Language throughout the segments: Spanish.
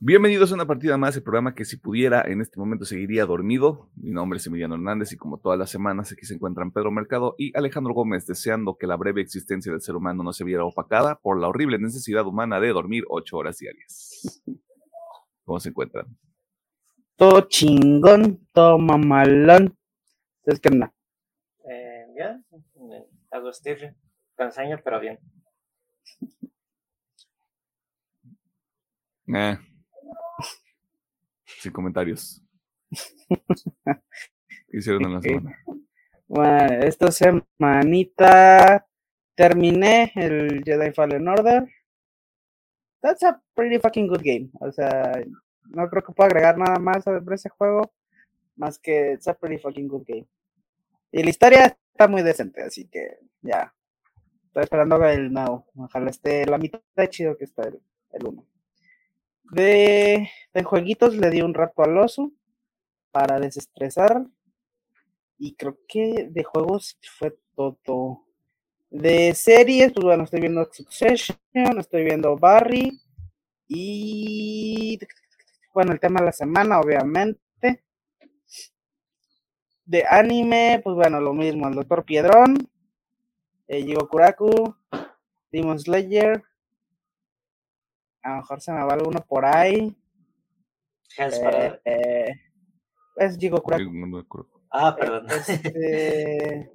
Bienvenidos a una partida más, el programa que si pudiera en este momento seguiría dormido. Mi nombre es Emiliano Hernández y como todas las semanas aquí se encuentran Pedro Mercado y Alejandro Gómez deseando que la breve existencia del ser humano no se viera opacada por la horrible necesidad humana de dormir ocho horas diarias. ¿Cómo se encuentran? Todo chingón, todo mamalón. ¿Ustedes qué onda? Eh, bien, Agustín, cansaño, pero bien. Eh, sin comentarios. ¿Qué hicieron en la semana? Bueno, esta semanita terminé el Jedi Fallen Order. That's a pretty fucking good game. O sea, no creo que pueda agregar nada más a ese juego. Más que it's a pretty fucking good game. Y la historia está muy decente, así que ya. Estoy esperando el nuevo. Ojalá esté la mitad de chido que está el, el uno. De, de jueguitos le di un rato al oso para desestresar. Y creo que de juegos fue todo. De series, pues bueno, estoy viendo Succession, estoy viendo Barry. Y bueno, el tema de la semana, obviamente. De anime, pues bueno, lo mismo, el Doctor Piedrón, eh, Kuraku, Demon Slayer, a lo mejor se me va alguno por ahí. Eh, eh, es Jigo Ah, perdón. Este,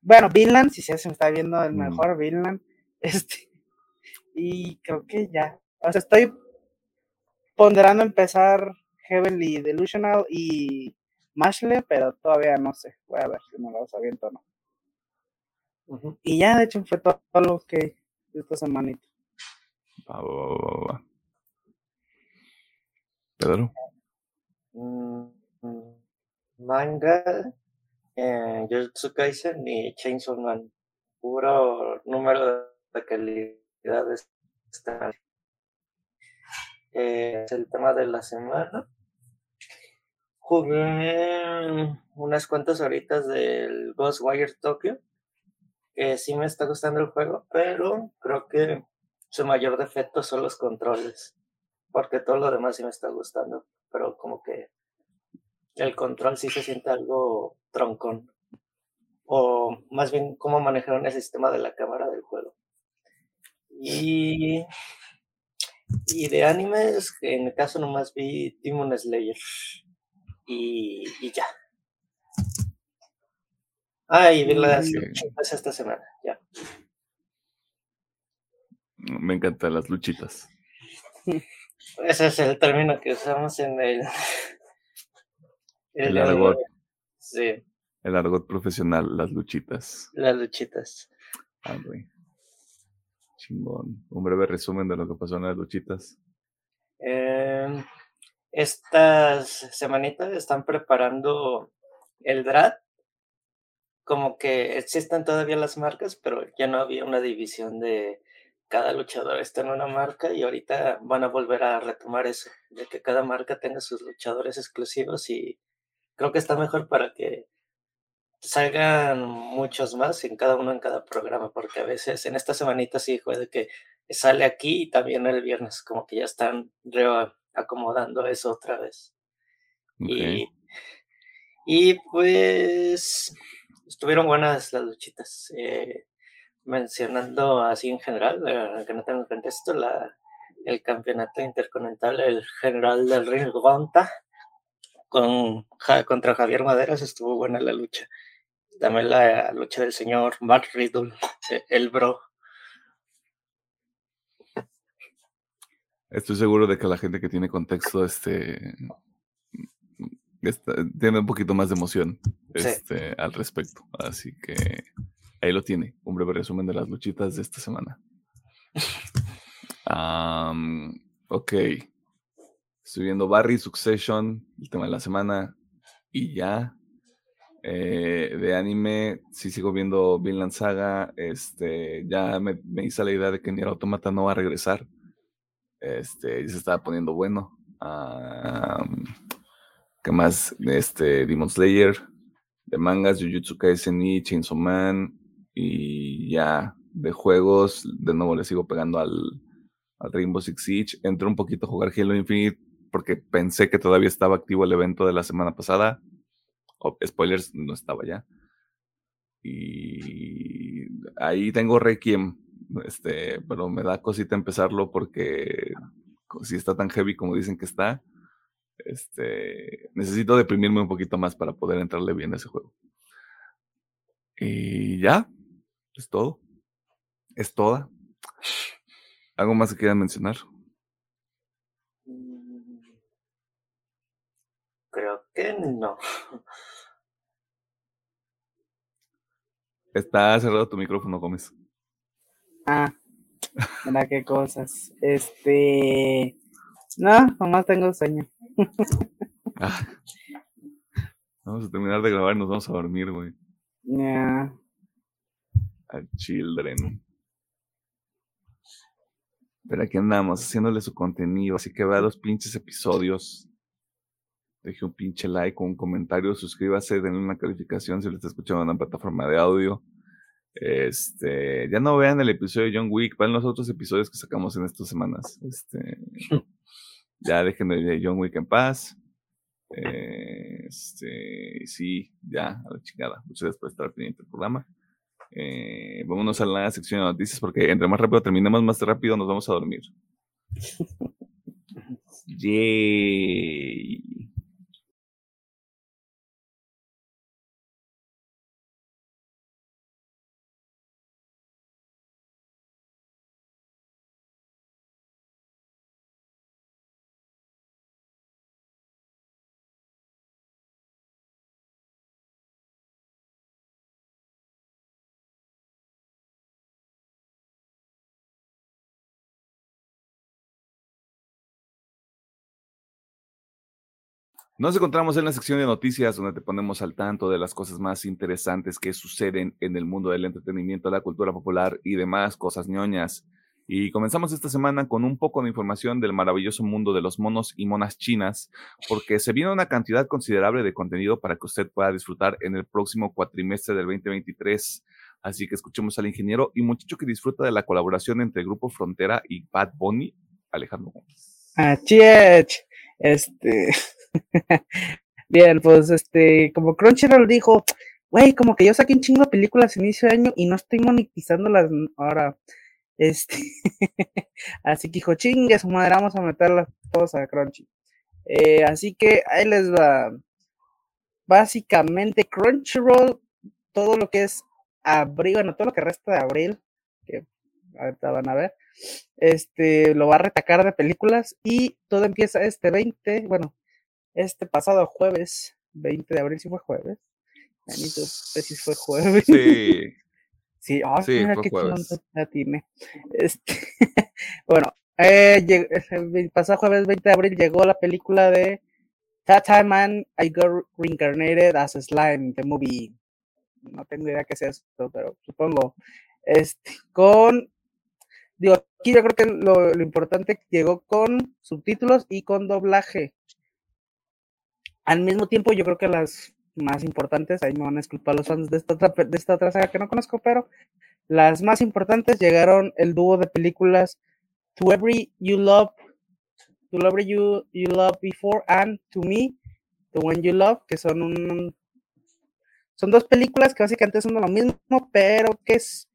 bueno, Vinland, si se me está viendo el mm. mejor Vinland. Este, y creo que ya. O sea, estoy ponderando empezar Heavenly Delusional y Mashle, pero todavía no sé. Voy a ver si me lo aviento o no. Y ya, de hecho, fue todo, lo que esta semanita. Pedro. Mm, manga, eh, Jujutsu Kaisen y Chainsaw Man. Puro número de calidades. Eh, es el tema de la semana. Jugué unas cuantas horitas del Ghostwire Tokyo. Que sí me está gustando el juego, pero creo que su mayor defecto son los controles, porque todo lo demás sí me está gustando, pero como que el control sí se siente algo troncón, o más bien cómo manejaron el sistema de la cámara del juego. Y, y de animes, en mi caso nomás vi Demon Slayer y, y ya. Ah, y vi las esta semana, ya. Me encantan las luchitas. Ese es el término que usamos en el. El, argot. Sí. El argot profesional, las luchitas. Las luchitas. Ah, güey. Chingón. Un breve resumen de lo que pasó en las luchitas. Em, estas semanitas están preparando el DRAT. Como que existen todavía las marcas, pero ya no había una división de cada luchador está en una marca y ahorita van a volver a retomar eso, de que cada marca tenga sus luchadores exclusivos y creo que está mejor para que salgan muchos más en cada uno en cada programa, porque a veces en esta semanita sí de que sale aquí y también el viernes, como que ya están acomodando eso otra vez. Y, y pues estuvieron buenas las luchitas. Eh, mencionando así en general, eh, que no tengo contexto, la, el campeonato intercontinental, el general del ring Gonta con, contra Javier Maderas estuvo buena la lucha. También la lucha del señor Mark Riddle, e, el bro. Estoy seguro de que la gente que tiene contexto este, tiene un poquito más de emoción este, al respecto. Así que Ahí lo tiene, un breve resumen de las luchitas de esta semana. ok. Estoy viendo Barry, Succession, el tema de la semana, y ya. Eh, de anime, sí sigo viendo Vinland Saga. Este, ya me, hice la idea de que Nier Automata no va a regresar. Este, y se estaba poniendo bueno. ¿Qué más? Este, Demon Slayer, de mangas, Jujutsu Kaisen y Chainsaw Man, y ya de juegos, de nuevo le sigo pegando al, Rainbow Six Siege. Entré un poquito a jugar Halo Infinite porque pensé que todavía estaba activo el evento de la semana pasada. Oh, spoilers, no estaba ya. Y ahí tengo Requiem, este, pero me da cosita empezarlo porque si está tan heavy como dicen que está, este, necesito deprimirme un poquito más para poder entrarle bien a ese juego. Y ya, es todo. Es toda. ¿Algo más que quieran mencionar? Creo que no. Está cerrado tu micrófono, Gómez. Ah, mira qué cosas. Este. No, nomás tengo sueño. Ah. Vamos a terminar de grabar y nos vamos a dormir, güey. Ya. A Children. Pero aquí andamos haciéndole su contenido, así que vea los pinches episodios. Deje un pinche like un comentario, suscríbase, denle una calificación si lo está escuchando en una plataforma de audio. Este, ya no vean el episodio de John Wick, vean los otros episodios que sacamos en estas semanas. Este, ya dejen de John Wick en paz. Eh, este, sí, ya, a la chingada. Muchas gracias por estar pendiente del programa. Eh, vámonos a la sección de noticias porque entre más rápido terminemos, más rápido nos vamos a dormir. Yay. Nos encontramos en la sección de noticias donde te ponemos al tanto de las cosas más interesantes que suceden en el mundo del entretenimiento, la cultura popular y demás cosas ñoñas. Y comenzamos esta semana con un poco de información del maravilloso mundo de los monos y monas chinas, porque se viene una cantidad considerable de contenido para que usted pueda disfrutar en el próximo cuatrimestre del 2023. Así que escuchemos al ingeniero y muchacho que disfruta de la colaboración entre Grupo Frontera y Bad Bunny, Alejandro Gómez. Este. Bien, pues este, como Crunchyroll dijo, güey, como que yo saqué un chingo de películas a inicio de año y no estoy monetizándolas ahora. Este, así que dijo, chingue su madre, vamos a meterlas todas a Crunchy. Eh, así que ahí les va. Básicamente, Crunchyroll, todo lo que es abril, bueno, todo lo que resta de abril, que ahorita van a ver, este, lo va a retacar de películas y todo empieza este 20, bueno, este pasado jueves, 20 de abril, si fue jueves. Si fue jueves. Sí. Sí, oh, Sí, mira qué chingón. Este, bueno, eh, el pasado jueves 20 de abril llegó la película de That Time Man I Got Reincarnated as a Slime, the movie. No tengo idea qué sea esto, pero supongo. Este, con, digo, aquí yo creo que lo, lo importante llegó con subtítulos y con doblaje. Al mismo tiempo, yo creo que las más importantes, ahí me van a disculpar los fans de esta otra, de esta otra saga que no conozco, pero las más importantes llegaron el dúo de películas To Every You Love, To Love You, you Love Before and To Me, The One You Love, que son un son dos películas que básicamente son lo mismo, pero que es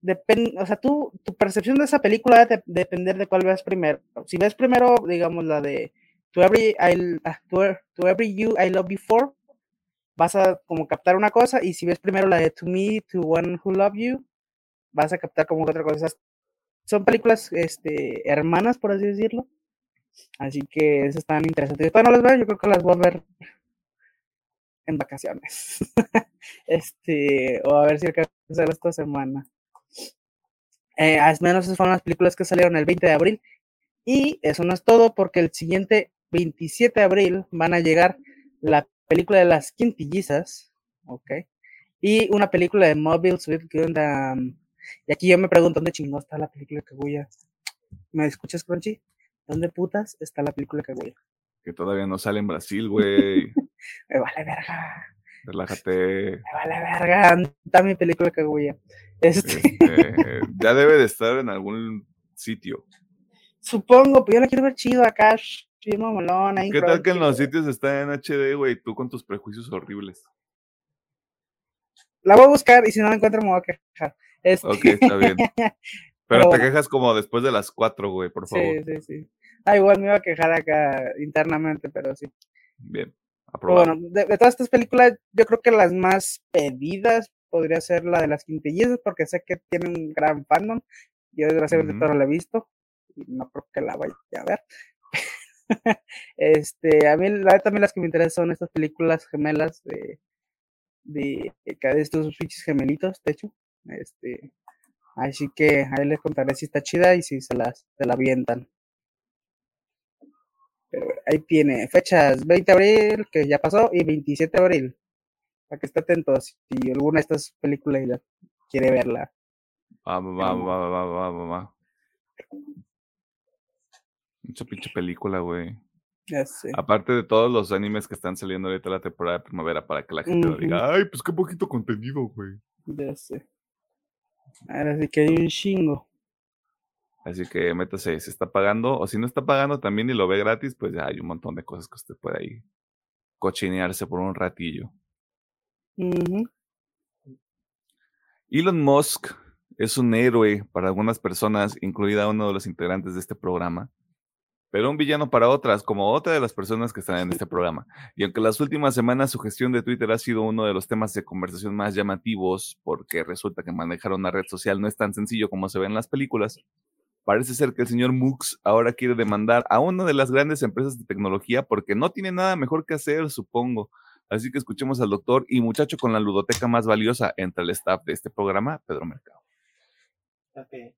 depende, o sea, tú, tu percepción de esa película debe de- depender de cuál veas primero. Si ves primero, digamos, la de To Every, I, ah, to, Er- To Every You I Love Before, vas a como captar una cosa, y si ves primero la de To Me, To One Who Love You, vas a captar como otra cosa. Son películas este, hermanas, por así decirlo. Así que esas están interesantes. Yo todavía no las veo, yo creo que las voy a ver en vacaciones. este, o a ver si alcanzo esta semana. Eh, al menos esas fueron las películas que salieron el 20 de abril. Y eso no es todo, porque el siguiente 27 de abril van a llegar la película de las quintillizas, ¿ok? Y una película de Mobile Suit Gundam. Y aquí yo me pregunto, ¿dónde chingón está la película de Kaguya? ¿Me escuchas, Crunchy? ¿Dónde putas está la película de Kaguya? Que todavía no sale en Brasil, güey. Me vale verga, Relájate. me vale verga. ¿Dónde Está mi película de Kaguya. Este, Este, ya debe de estar en algún sitio. Supongo, pero yo la quiero ver chido acá, ahí ¿Qué tal que en los sitios está en HD, güey? Tú con tus prejuicios horribles. La voy a buscar y si no la encuentro me voy a quejar. Este, Ok, está bien. Pero te quejas como después de las 4, güey, por favor. Sí, sí, sí. Ah, igual me iba a quejar acá internamente, pero sí. Bien, aprobado. bueno, de, de todas estas películas, yo creo que las más pedidas podría ser la de las quintillizas, porque sé que tiene un gran fandom. Yo desgraciadamente Ujú. todavía no la he visto y no creo que la vaya a ver. este, a mí la también las que me interesan son estas películas gemelas de de, de estos bichos gemelitos, de hecho. Este, así que ahí les contaré si está chida y si se las se la avientan. Pero ahí tiene fechas 20 de abril, que ya pasó, y 27 de abril. Para que esté atentos si alguna de estas películas la quiere verla. Va, va, va, va, va, va, va, va. Mucha pinche película, güey. Ya sé. Aparte de todos los animes que están saliendo ahorita la temporada de primavera para que la gente no diga, ay, pues qué poquito contenido, güey. Ya sé. Ahora sí que hay un chingo. Así que métase, si está pagando, o si no está pagando también y lo ve gratis, pues ya hay un montón de cosas que usted puede ahí cochinearse por un ratillo. Ujú. Elon Musk es un héroe para algunas personas, incluida uno de los integrantes de este programa, pero un villano para otras, como otra de las personas que están en este programa. Y aunque las últimas semanas su gestión de Twitter ha sido uno de los temas de conversación más llamativos, porque resulta que manejar una red social no es tan sencillo como se ve en las películas, parece ser que el señor Mux ahora quiere demandar a una de las grandes empresas de tecnología porque no tiene nada mejor que hacer, supongo. Así que escuchemos al doctor y muchacho con la ludoteca más valiosa entre el staff de este programa, Pedro Mercado. Ok.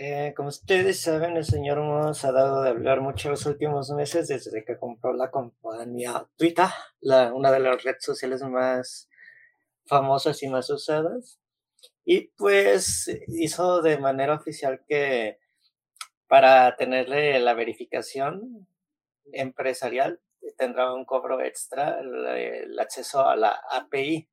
Eh, como ustedes saben, el señor Moss ha dado de hablar mucho los últimos meses desde que compró la compañía Twitter, la, una de las redes sociales más famosas y más usadas. Y pues hizo de manera oficial que para tenerle la verificación empresarial tendrá un cobro extra el, el acceso a la API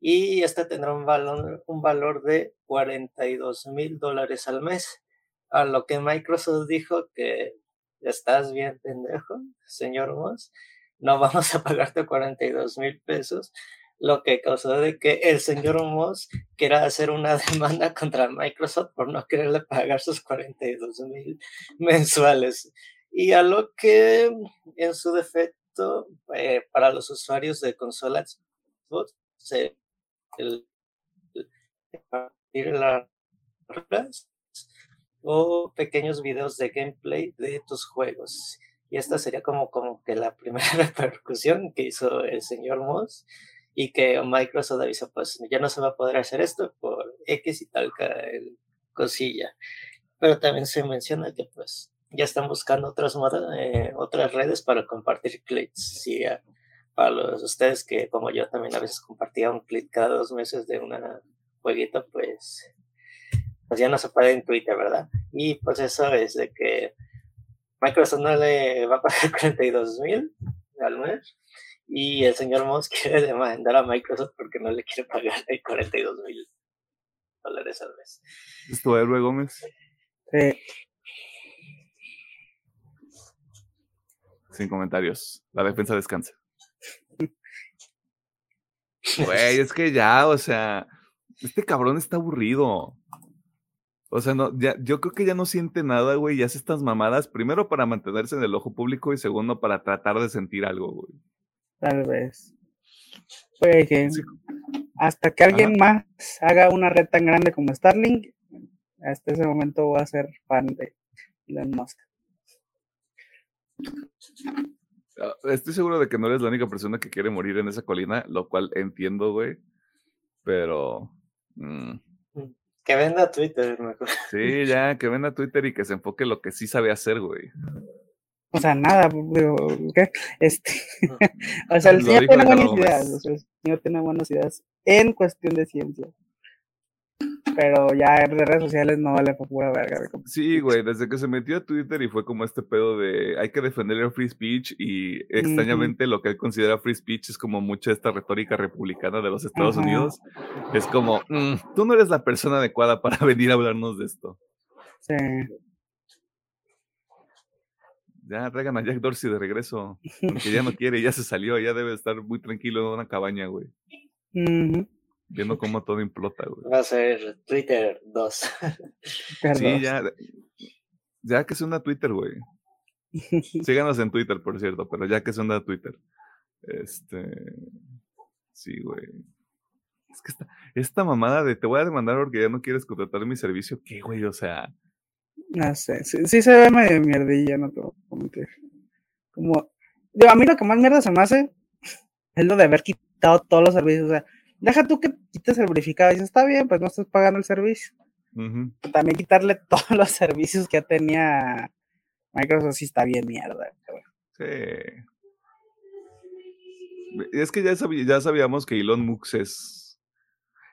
y este tendrá un valor, un valor de 42 mil dólares al mes. A lo que Microsoft dijo que estás bien pendejo, señor Moss, no vamos a pagarte 42 mil pesos, lo que causó de que el señor Moss quiera hacer una demanda contra Microsoft por no quererle pagar sus 42 mil mensuales. Y a lo que en su defecto, eh, para los usuarios de consolas Xbox, se el, el, la, o pequeños videos de gameplay de tus juegos. Y esta sería como, como que la primera repercusión que hizo el señor Moss y que Microsoft avisó, pues ya no se va a poder hacer esto por X y tal cosilla. Pero también se menciona que pues ya están buscando otras, eh, otras redes para compartir clips. Sí, para los, ustedes que como yo también a veces compartía un clip cada dos meses de una jueguito, pues, pues ya no se puede en Twitter, ¿verdad? Y pues eso es de que Microsoft no le va a pagar 42 mil al mes y el señor Moss quiere demandar a Microsoft porque no le quiere pagar 42 mil dólares al mes. ¿Es tu héroe, Gómez? Sí. Sin comentarios. La defensa descansa. Güey, es que ya, o sea, este cabrón está aburrido. O sea, no, ya, yo creo que ya no siente nada, güey, y hace estas mamadas, primero para mantenerse en el ojo público y segundo para tratar de sentir algo, güey. Tal vez. Puede que sí. hasta que alguien Ajá. más haga una red tan grande como Starlink, hasta ese momento voy a ser fan de Elon Musk. Estoy seguro de que no eres la única persona que quiere morir en esa colina, lo cual entiendo, güey. Pero. Mmm. Que venda Twitter, mejor. Sí, ya, que venda Twitter y que se enfoque en lo que sí sabe hacer, güey. O sea, nada, pero, ¿qué? Este, o sea, el señor tiene buenas ideas, o sea, el señor tiene buenas ideas en cuestión de ciencia. Pero ya de redes sociales no vale por pura verga. Sí, güey, desde que se metió a Twitter y fue como este pedo de hay que defender el free speech y extrañamente uh -huh. lo que él considera free speech es como mucha esta retórica republicana de los Estados uh -huh. Unidos. Es como, mm, tú no eres la persona adecuada para venir a hablarnos de esto. Sí. Ya traigan a Jack Dorsey de regreso. Porque ya no quiere, ya se salió, ya debe estar muy tranquilo en una cabaña, güey. Ujú. Viendo cómo todo implota, güey. Va a ser Twitter 2. Sí, ya. Ya que se una Twitter, güey. Síganos en Twitter, por cierto, pero ya que se onda Twitter. Este. Sí, güey. Es que esta, esta mamada de te voy a demandar porque ya no quieres contratar mi servicio, ¿qué, güey? O sea, No sé, sí, sí se ve medio mierdilla, no te voy a mentir. Como, digo, a mí lo que más mierda se me hace es lo de haber quitado todos los servicios. O sea, deja tú que quites el verificado. Y dices, está bien, pues no estás pagando el servicio. también quitarle todos los servicios que ya tenía Microsoft sí está bien mierda. sí. Es que ya, sabí- ya sabíamos que Elon Musk es.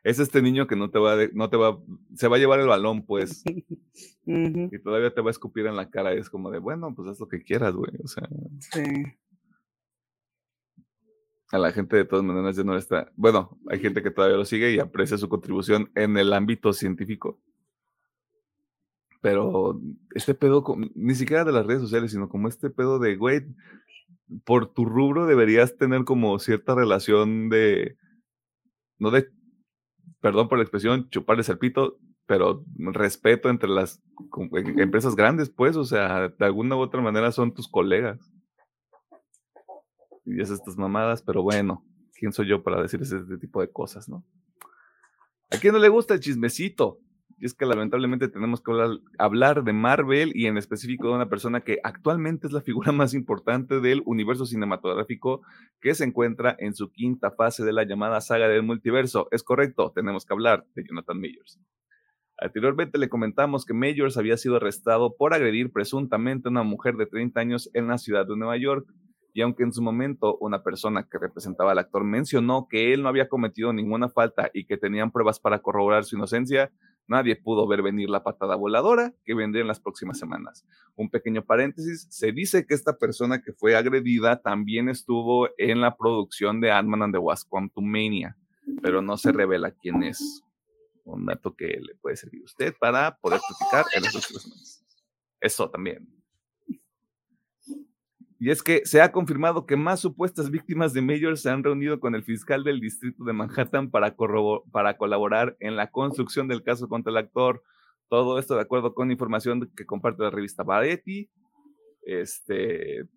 Es este niño que no te va de- no te va. Se va a llevar el balón, pues. Y todavía te va a escupir en la cara. y es como de, bueno, pues haz lo que quieras, güey. O sea. sí. A la gente de todas maneras ya no está. Bueno, hay gente que todavía lo sigue y aprecia su contribución en el ámbito científico. Pero este pedo, con- ni siquiera de las redes sociales, sino como este pedo de, güey, por tu rubro deberías tener como cierta relación de, no de, perdón por la expresión, chuparles el pito, pero respeto entre las em- empresas grandes, pues, o sea, de alguna u otra manera son tus colegas. Y es estas mamadas, pero bueno, ¿quién soy yo para decir ese este tipo de cosas, no? ¿A quién no le gusta el chismecito? Y es que lamentablemente tenemos que hablar, hablar de Marvel y en específico de una persona que actualmente es la figura más importante del universo cinematográfico que se encuentra en su quinta fase de la llamada saga del multiverso. Es correcto, tenemos que hablar de Jonathan Majors. Anteriormente le comentamos que Majors había sido arrestado por agredir presuntamente a una mujer de 30 años en la ciudad de Nueva York. Y aunque en su momento una persona que representaba al actor mencionó que él no había cometido ninguna falta y que tenían pruebas para corroborar su inocencia, nadie pudo ver venir la patada voladora que vendría en las próximas semanas. Un pequeño paréntesis, se dice que esta persona que fue agredida también estuvo en la producción de Ant-Man and the Wasp Quantumania, pero no se revela quién es. Un dato que le puede servir a usted para poder platicar en las próximas semanas. Eso también. Y es que se ha confirmado que más supuestas víctimas de Major se han reunido con el fiscal del distrito de Manhattan para, para colaborar en la construcción del caso contra el actor. Todo esto de acuerdo con información que comparte la revista Variety. Este,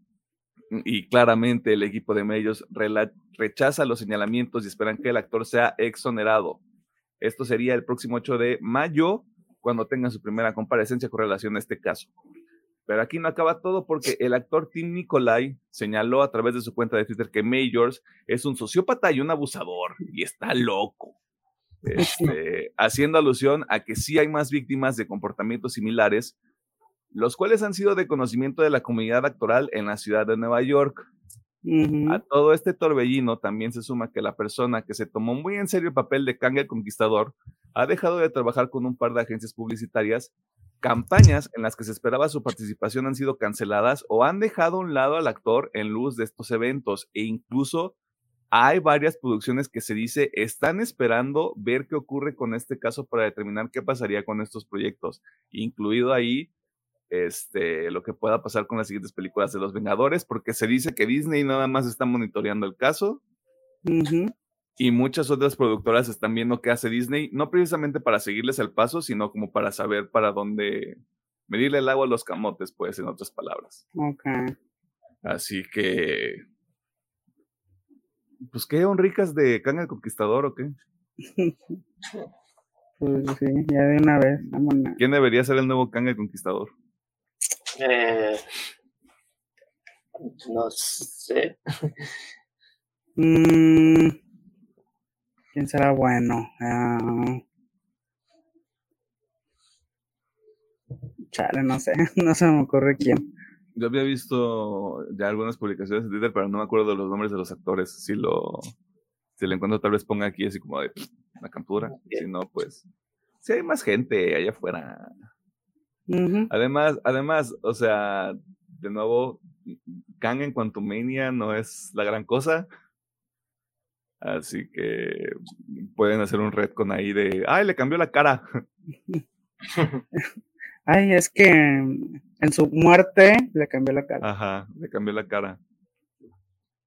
y claramente el equipo de rela- rechaza los señalamientos y esperan que el actor sea exonerado. Esto sería el próximo 8 de mayo, cuando tengan su primera comparecencia con relación a este caso. Pero aquí no acaba todo porque el actor Tim Nicolai señaló a través de su cuenta de Twitter que Majors es un sociópata y un abusador y está loco. Este, haciendo alusión a que sí hay más víctimas de comportamientos similares, los cuales han sido de conocimiento de la comunidad actoral en la ciudad de Nueva York. A todo este torbellino también se suma que la persona que se tomó muy en serio el papel de Kang el Conquistador ha dejado de trabajar con un par de agencias publicitarias. Campañas en las que se esperaba su participación han sido canceladas o han dejado a un lado al actor en luz de estos eventos e incluso hay varias producciones que se dice están esperando ver qué ocurre con este caso para determinar qué pasaría con estos proyectos, incluido ahí este, lo que pueda pasar con las siguientes películas de los Vengadores, porque se dice que Disney nada más está monitoreando el caso Ujú. Y muchas otras productoras están viendo qué hace Disney, no precisamente para seguirles el paso, sino como para saber para dónde medirle el agua a los camotes, pues, en otras palabras. Ok. Así que, pues, ¿qué honricas de Kang el Conquistador o qué? Pues sí, ya de una vez. vámonos. ¿Quién debería ser el nuevo Kang el Conquistador? Eh, no sé. Mm, ¿Quién será bueno? Ah, chale, no sé. No se me ocurre quién. Yo había visto ya algunas publicaciones en Twitter, pero no me acuerdo de los nombres de los actores. Si lo, si lo encuentro, tal vez ponga aquí así como de la captura. Si no, pues, si hay más gente allá afuera. Además, además, o sea, de nuevo, Kang en Quantumania no es la gran cosa. Así que pueden hacer un retcon ahí de, ay, le cambió la cara. Ay, es que en su muerte le cambió la cara. Ajá, le cambió la cara.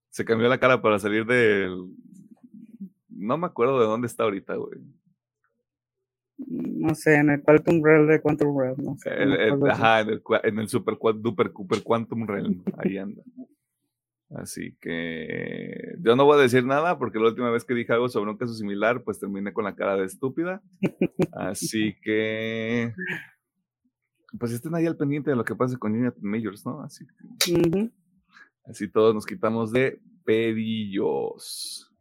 Se cambió la cara para salir del. No me acuerdo de dónde está ahorita, güey. No sé, en el Quantum Realm de Quantum Realm, no sé. El- el- ajá, en el, en el Super, Duper, Super Quantum Realm. Ahí anda. Así que yo no voy a decir nada porque la última vez que dije algo sobre un caso similar, pues terminé con la cara de estúpida. Así que. Pues estén ahí al pendiente de lo que pase con Jonathan Majors, ¿no? Así que. Así todos nos quitamos de pedillos.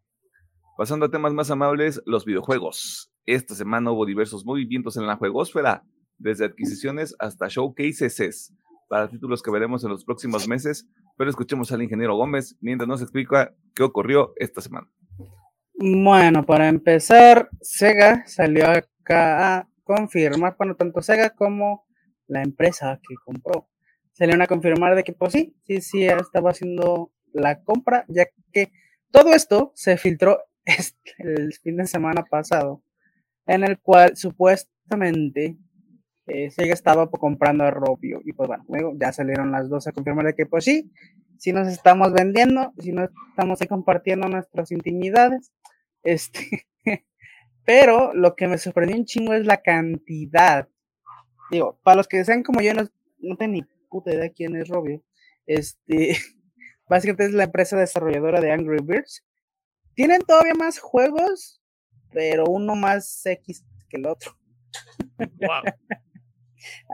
Pasando a temas más amables, los videojuegos. Esta semana hubo diversos movimientos en la juegosfera, desde adquisiciones hasta showcases para títulos que veremos en los próximos meses, pero escuchemos al ingeniero Gómez mientras nos explica qué ocurrió esta semana. Bueno, para empezar, Sega salió acá a confirmar, bueno, tanto Sega como la empresa que compró, salieron a confirmar de que, pues sí, sí, sí, estaba haciendo la compra, ya que todo esto se filtró el fin de semana pasado, en el cual supuestamente eh, estaba comprando a Robio, y pues bueno, luego ya salieron las dos a confirmar de que, pues sí, si nos estamos vendiendo, si no estamos compartiendo nuestras intimidades, este, pero lo que me sorprendió un chingo es la cantidad. Digo, para los que sean como yo, no, no tengo ni puta idea quién es Robio. Este, básicamente es la empresa desarrolladora de Angry Birds. Tienen todavía más juegos, pero uno más X que el otro.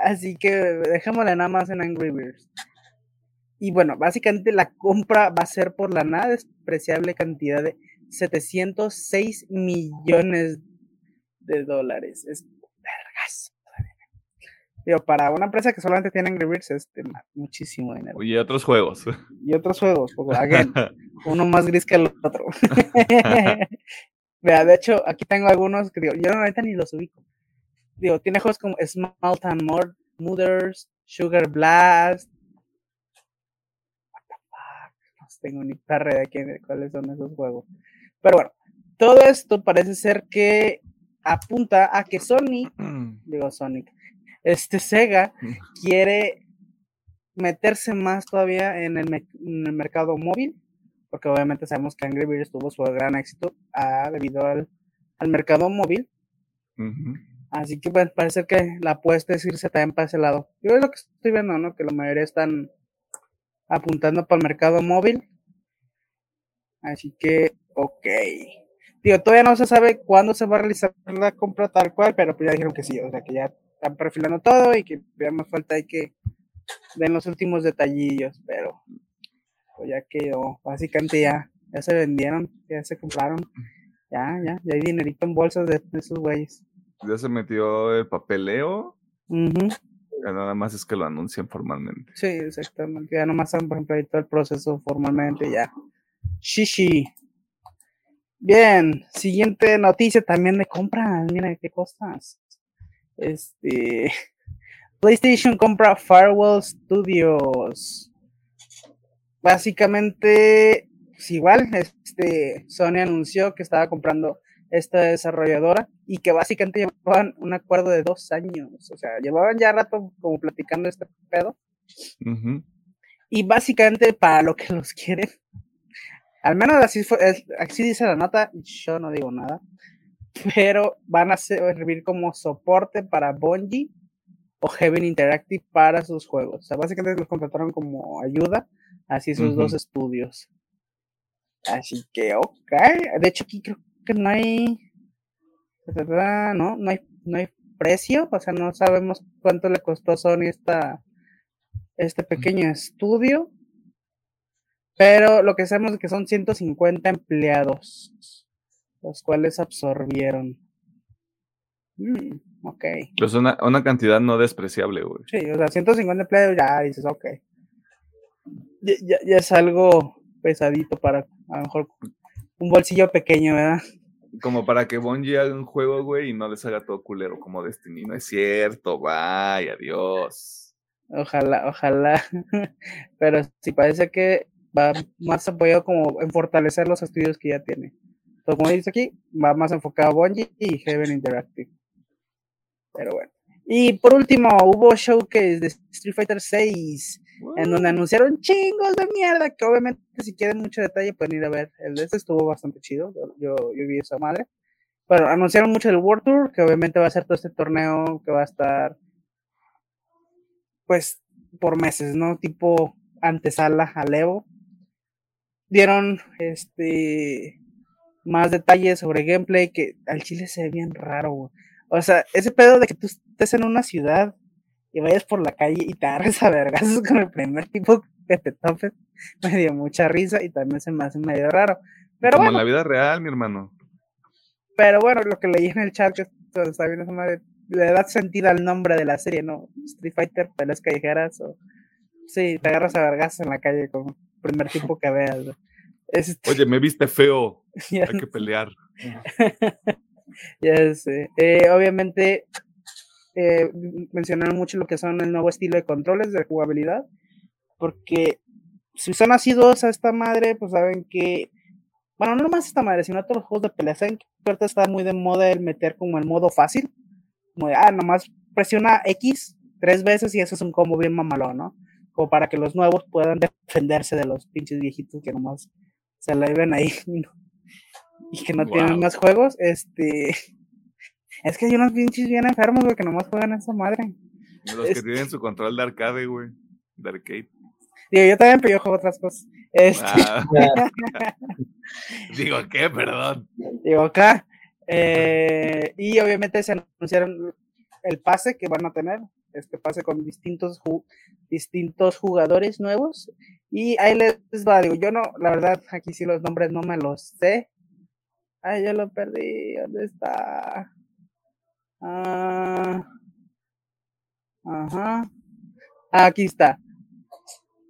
Así que dejémosle nada más en Angry Birds. Y bueno, básicamente la compra va a ser por la nada despreciable cantidad de 706 millones de dólares. Es vergas. Digo, para una empresa que solamente tiene Angry Birds es muchísimo dinero. Oye, otros juegos. Y otros juegos, pues, again, uno más gris que el otro. Vea, de hecho, aquí tengo algunos que digo, yo ahorita ni los ubico. Digo, tiene juegos como Small Mor- Mothers, Sugar Blast. What the fuck, No tengo ni perra de quién, cuáles son esos juegos. Pero bueno, todo esto parece ser que apunta a que Sony, digo Sonic, este Sega quiere meterse más todavía en el, en el mercado móvil, porque obviamente sabemos que Angry Birds tuvo su gran éxito ah, debido al, al mercado móvil. Ujú. Así que pues, parece que la apuesta es irse también para ese lado. Yo es lo que estoy viendo, ¿no? Que la mayoría están apuntando para el mercado móvil. Así que, ok. Digo, todavía no se sabe cuándo se va a realizar la compra tal cual, pero pues ya dijeron que sí, o sea que ya están perfilando todo y que ya más falta hay que den los últimos detallillos, pero pues ya quedó, básicamente ya, ya se vendieron, ya se compraron, ya, ya, ya hay dinerito en bolsas de, de esos güeyes. Ya se metió el papeleo, ya nada más es que lo anuncian formalmente. Sí, exactamente. Ya nomás han, por ejemplo, ahí todo el proceso formalmente ya. Shishi. Bien, siguiente noticia también de compras. Mira qué cosas. Este. PlayStation compra Firewall Studios. Básicamente, pues igual, este, Sony anunció que estaba comprando esta desarrolladora y que básicamente llevaban un acuerdo de dos años. O sea, llevaban ya rato como platicando este pedo. Y básicamente para lo que los quieren, al menos así, fue, es- así dice la nota, yo no digo nada, pero van a servir como soporte para Bungie o Heaven Interactive para sus juegos. O sea, básicamente los contrataron como ayuda, así sus dos estudios. Así que, ok. De hecho, aquí creo que no hay. No, no hay, no hay precio. O sea, no sabemos cuánto le costó a Sony esta, este pequeño estudio. Pero lo que sabemos es que son 150 empleados, los cuales absorbieron. Mm, ok. Es una, una cantidad no despreciable, güey. Sí, o sea, 150 empleados ya dices, ok. Ya, ya- ya es algo pesadito para a lo mejor un bolsillo pequeño, ¿verdad? Como para que Bungie haga un juego, güey, y no les haga todo culero como Destiny. No es cierto, vaya, adiós. Ojalá, ojalá. Pero sí parece que va más apoyado como en fortalecer los estudios que ya tiene. Entonces, como dice aquí, va más enfocado a Bungie y Heaven Interactive. Pero bueno. Y por último, hubo showcase de Street Fighter 6, en donde anunciaron chingos de mierda, que obviamente si quieren mucho detalle pueden ir a ver. El de este estuvo bastante chido, yo, vi esa madre. Pero anunciaron mucho el World Tour, que obviamente va a ser todo este torneo que va a estar, pues, por meses, ¿no? Tipo antesala al Evo. Dieron, este, más detalles sobre gameplay que al chile se ve bien raro, güey. O sea, ese pedo de que tú estés en una ciudad y vayas por la calle y te agarres a vergas con el primer tipo que te topes, me dio mucha risa y también se me hace medio raro. Pero Como bueno, en la vida real, mi hermano. pero bueno, lo que leí en el chat que está madre, le da sentido al nombre de la serie, ¿no? Street Fighter, peleas callejeras o... Sí, te agarras a vergas en la calle con el primer tipo que veas. ¿no? Este, Oye, me viste feo. Hay que pelear. Ya sé. Eh, obviamente eh, mencionaron mucho lo que son el nuevo estilo de controles de jugabilidad, porque si son asiduos a esta madre, pues saben que, bueno, no nomás esta madre, sino todos los juegos de pelea, saben que ahorita está muy de moda el meter como el modo fácil, como de, ah, nomás presiona X tres veces y eso es un combo bien mamalón, ¿no? Como para que los nuevos puedan defenderse de los pinches viejitos que nomás se la ven ahí, ¿no? y que no tienen más juegos, este... Es que hay unos pinches bien enfermos, güey, que nomás juegan a esa madre. Los que tienen su control de arcade, güey. De arcade. Digo, yo también, pero yo juego otras cosas. Este, Ah, digo, ¿qué? Perdón. digo, acá. eh, y obviamente se anunciaron el pase que van a tener, este pase con distintos, ju- distintos jugadores nuevos. Y ahí les va, digo, yo no, la verdad, aquí sí los nombres no me los sé. Ay, yo lo perdí, ¿dónde está? Ah, ajá. Aquí está.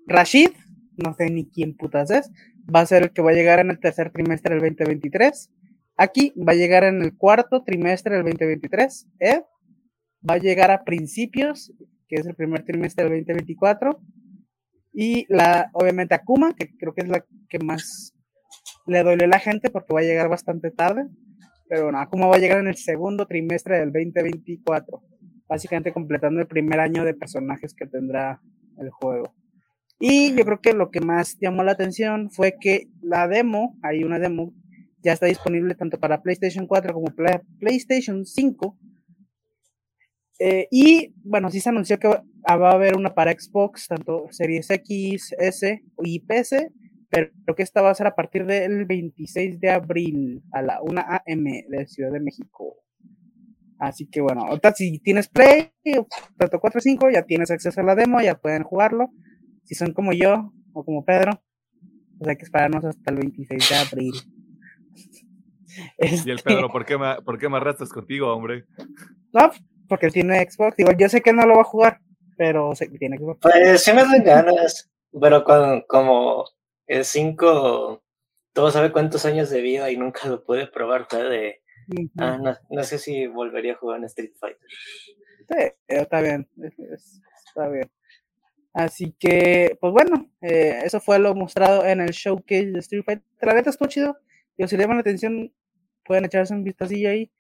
Rashid, no sé ni quién putas es, va a ser el que va a llegar en el tercer trimestre del 2023. Aquí va a llegar en el cuarto trimestre del 2023. Ed va a llegar a principios, que es el primer trimestre del 2024. Y la, obviamente Akuma, que creo que es la que más le duele a la gente porque va a llegar bastante tarde. Pero bueno, Akuma va a llegar en el segundo trimestre del 2024. Básicamente completando el primer año de personajes que tendrá el juego. Y yo creo que lo que más llamó la atención fue que la demo, hay una demo, ya está disponible tanto para PlayStation 4 como Pla- PlayStation 5. Eh, y bueno, sí se anunció que va a haber una para Xbox, tanto Series X, S y PC, pero creo que esta va a ser a partir del 26 de abril a la 1 AM de Ciudad de México. Así que bueno, ahorita si tienes Play, tanto 4 o 5, ya tienes acceso a la demo, ya pueden jugarlo. Si son como yo o como Pedro, pues hay que esperarnos hasta el 26 de abril. Y el Pedro, ¿por qué, me, ¿por qué me arrastras contigo, hombre? No, porque él tiene Xbox. Digo, yo sé que no lo va a jugar, pero sé que tiene Xbox. Pues sí me dan ganas, pero con, como el 5, todo sabe cuántos años de vida y nunca lo pude probar, fue de, ah, no, no sé si volvería a jugar en Street Fighter. Sí, está bien, es- es- está bien. Así que, pues bueno, eh, eso fue lo mostrado en el showcase de Street Fighter. La neta estuvo chido. Digo, si le llaman la atención, pueden echarse un vistacillo ahí.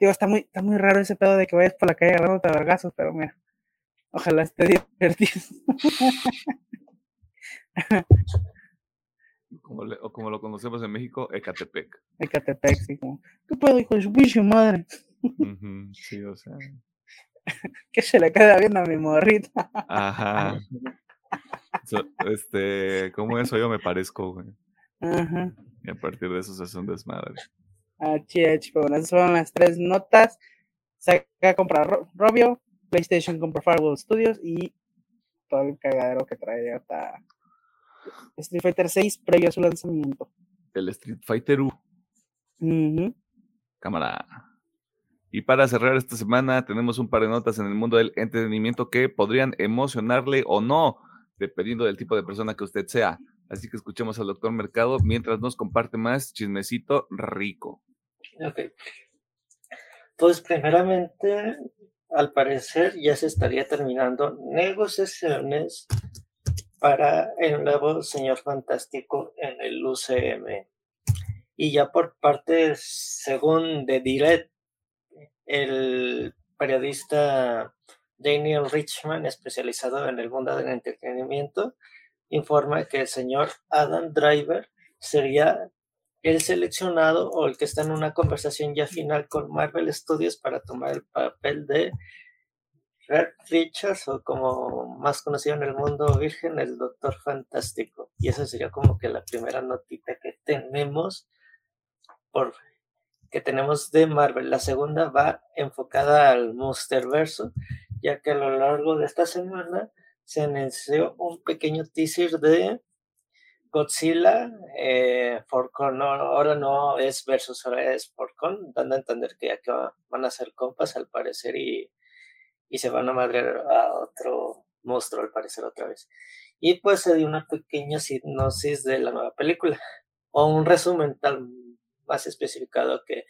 Digo, está muy, está muy raro ese pedo de que vayas por la calle agarrándote a vergazos, pero mira, ojalá esté divertido. Como le- o como lo conocemos en México, Ecatepec. Ecatepec, sí, como, ¿qué pedo, hijo de su madre? Ujú, Sí, o sea. Que se le queda viendo a mi morrita. Ajá. So- este, ¿cómo eso yo me parezco, güey? Ajá. Y a partir de eso se hace un desmadre. Pero bueno, esas fueron las tres notas. Saga compra Ro- Robio, PlayStation compra Firewall Studios y todo el cagadero que trae hasta Street Fighter 6 previo a su lanzamiento. El Street Fighter U, cámara. Y para cerrar esta semana, tenemos un par de notas en el mundo del entretenimiento que podrían emocionarle o no, dependiendo del tipo de persona que usted sea. Así que escuchemos al doctor Mercado mientras nos comparte más chismecito rico. Ok. Pues primeramente, al parecer ya se estaría terminando negociaciones para el nuevo Señor Fantástico en el UCM. Y ya por parte, según de Direct, el periodista Daniel Richman, especializado en el mundo del entretenimiento, informa que el señor Adam Driver sería el seleccionado o el que está en una conversación ya final con Marvel Studios para tomar el papel de Richards o como más conocido en el mundo virgen, el Doctor Fantástico. Y esa sería como que la primera notita que tenemos por que tenemos de Marvel. La segunda va enfocada al Monsterverso, ya que a lo largo de esta semana se anunció un pequeño teaser de Godzilla, eh, Forcon, ahora no es versus, ahora es Forcon, dando a entender que ya van a ser compas al parecer y, y se van a madrear a otro monstruo al parecer otra vez. Y pues se dio una pequeña sinopsis de la nueva película, o un resumen tal más especificado que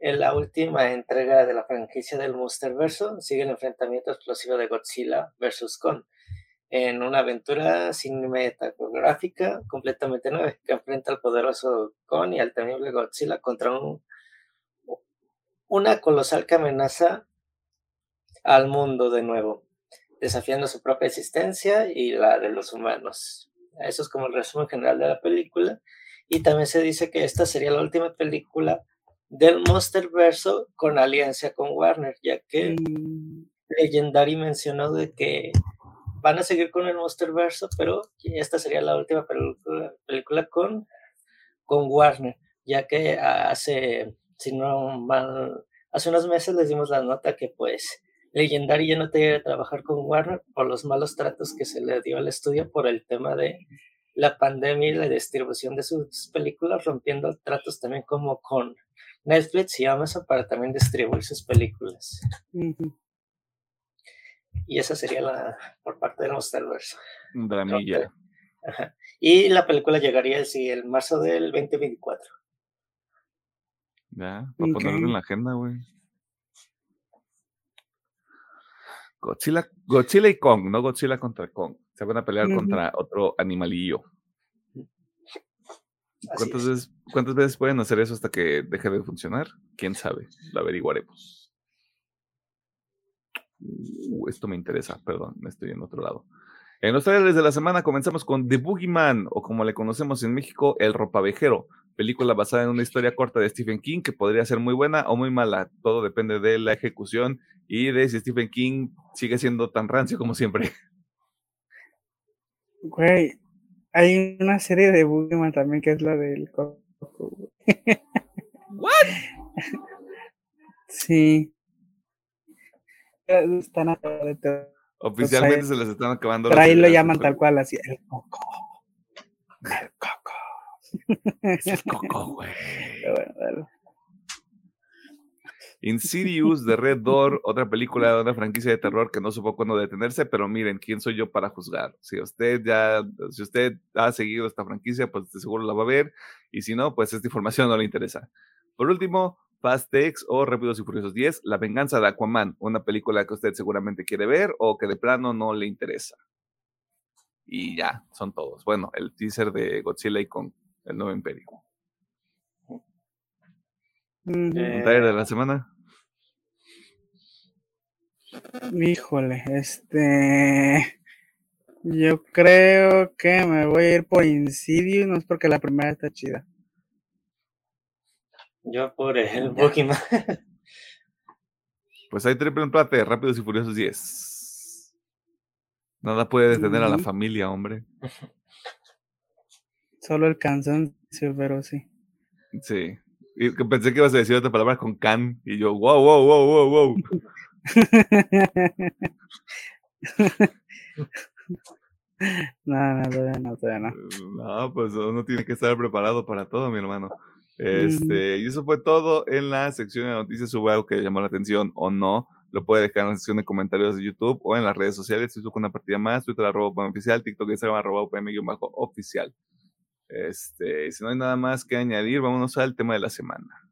en la última entrega de la franquicia del Monsterverso sigue el enfrentamiento explosivo de Godzilla versus Kong en una aventura cinematográfica completamente nueva que enfrenta al poderoso Kong y al temible Godzilla contra un, una colosal que amenaza al mundo de nuevo, desafiando su propia existencia y la de los humanos. Eso es como el resumen general de la película. Y también se dice que esta sería la última película del Monsterverso con alianza con Warner, ya que mm. Legendary mencionó de que van a seguir con el Monsterverso, pero esta sería la última película, con, con Warner, ya que hace, si no mal, hace unos meses les dimos la nota que pues Legendary ya no tenía que trabajar con Warner por los malos tratos que se le dio al estudio por el tema de la pandemia y la distribución de sus películas, rompiendo tratos también como con Netflix y Amazon para también distribuir sus películas. Y esa sería la por parte de Monsterverse. Dramilla. Y la película llegaría el, el marzo del 2024. Ya, para ponerlo en la agenda, güey. Godzilla, Godzilla y Kong, no Godzilla contra Kong. Se van a pelear contra otro animalillo. ¿Cuántas veces, ¿Cuántas veces pueden hacer eso hasta que deje de funcionar? ¿Quién sabe? Lo averiguaremos. Uh, esto me interesa, perdón, me estoy en otro lado. En los trailers de la semana comenzamos con The Boogeyman, o como le conocemos en México, El Ropavejero, película basada en una historia corta de Stephen King que podría ser muy buena o muy mala. Todo depende de la ejecución y de si Stephen King sigue siendo tan rancio como siempre. Güey, hay una serie de Boogeyman también que es la del ¿What? sí. Están Oficialmente se les están acabando. Pero ahí lo llaman tal cual, así, el coco. El coco. Es el coco, güey. Insidious de Red Door, otra película de una franquicia de terror que no supo cuándo detenerse, pero miren, ¿quién soy yo para juzgar? Si usted ya, si usted ha seguido esta franquicia, pues seguro la va a ver, y si no, pues esta información no le interesa. Por último, Fast X o Rápidos y Furiosos 10, La venganza de Aquaman, una película que usted seguramente quiere ver o que de plano no le interesa. Y ya, son todos. Bueno, el teaser de Godzilla y con el nuevo imperio. ¿Un taller de la semana? Híjole, este. Yo creo que me voy a ir por Insidious, no es porque la primera está chida. Yo por el Pokémon. Pues hay triple empate, Rápidos y Furiosos 10. Nada puede detener a la familia, hombre. Solo el cansancio, pero sí. Sí. Y pensé que ibas a decir otra palabra con can. Y yo, wow, wow, wow, wow, wow. no, no, todavía no, todavía no. No, pues uno tiene que estar preparado para todo, mi hermano. Este, y eso fue todo en la sección de noticias. Hubo algo que llamó la atención o no. Lo puede dejar en la sección de comentarios de YouTube o en las redes sociales. Facebook una partida más, Twitter arroba oficial, TikTok Instagram arroba oficial. Este, si no hay nada más que añadir, vámonos al tema de la semana.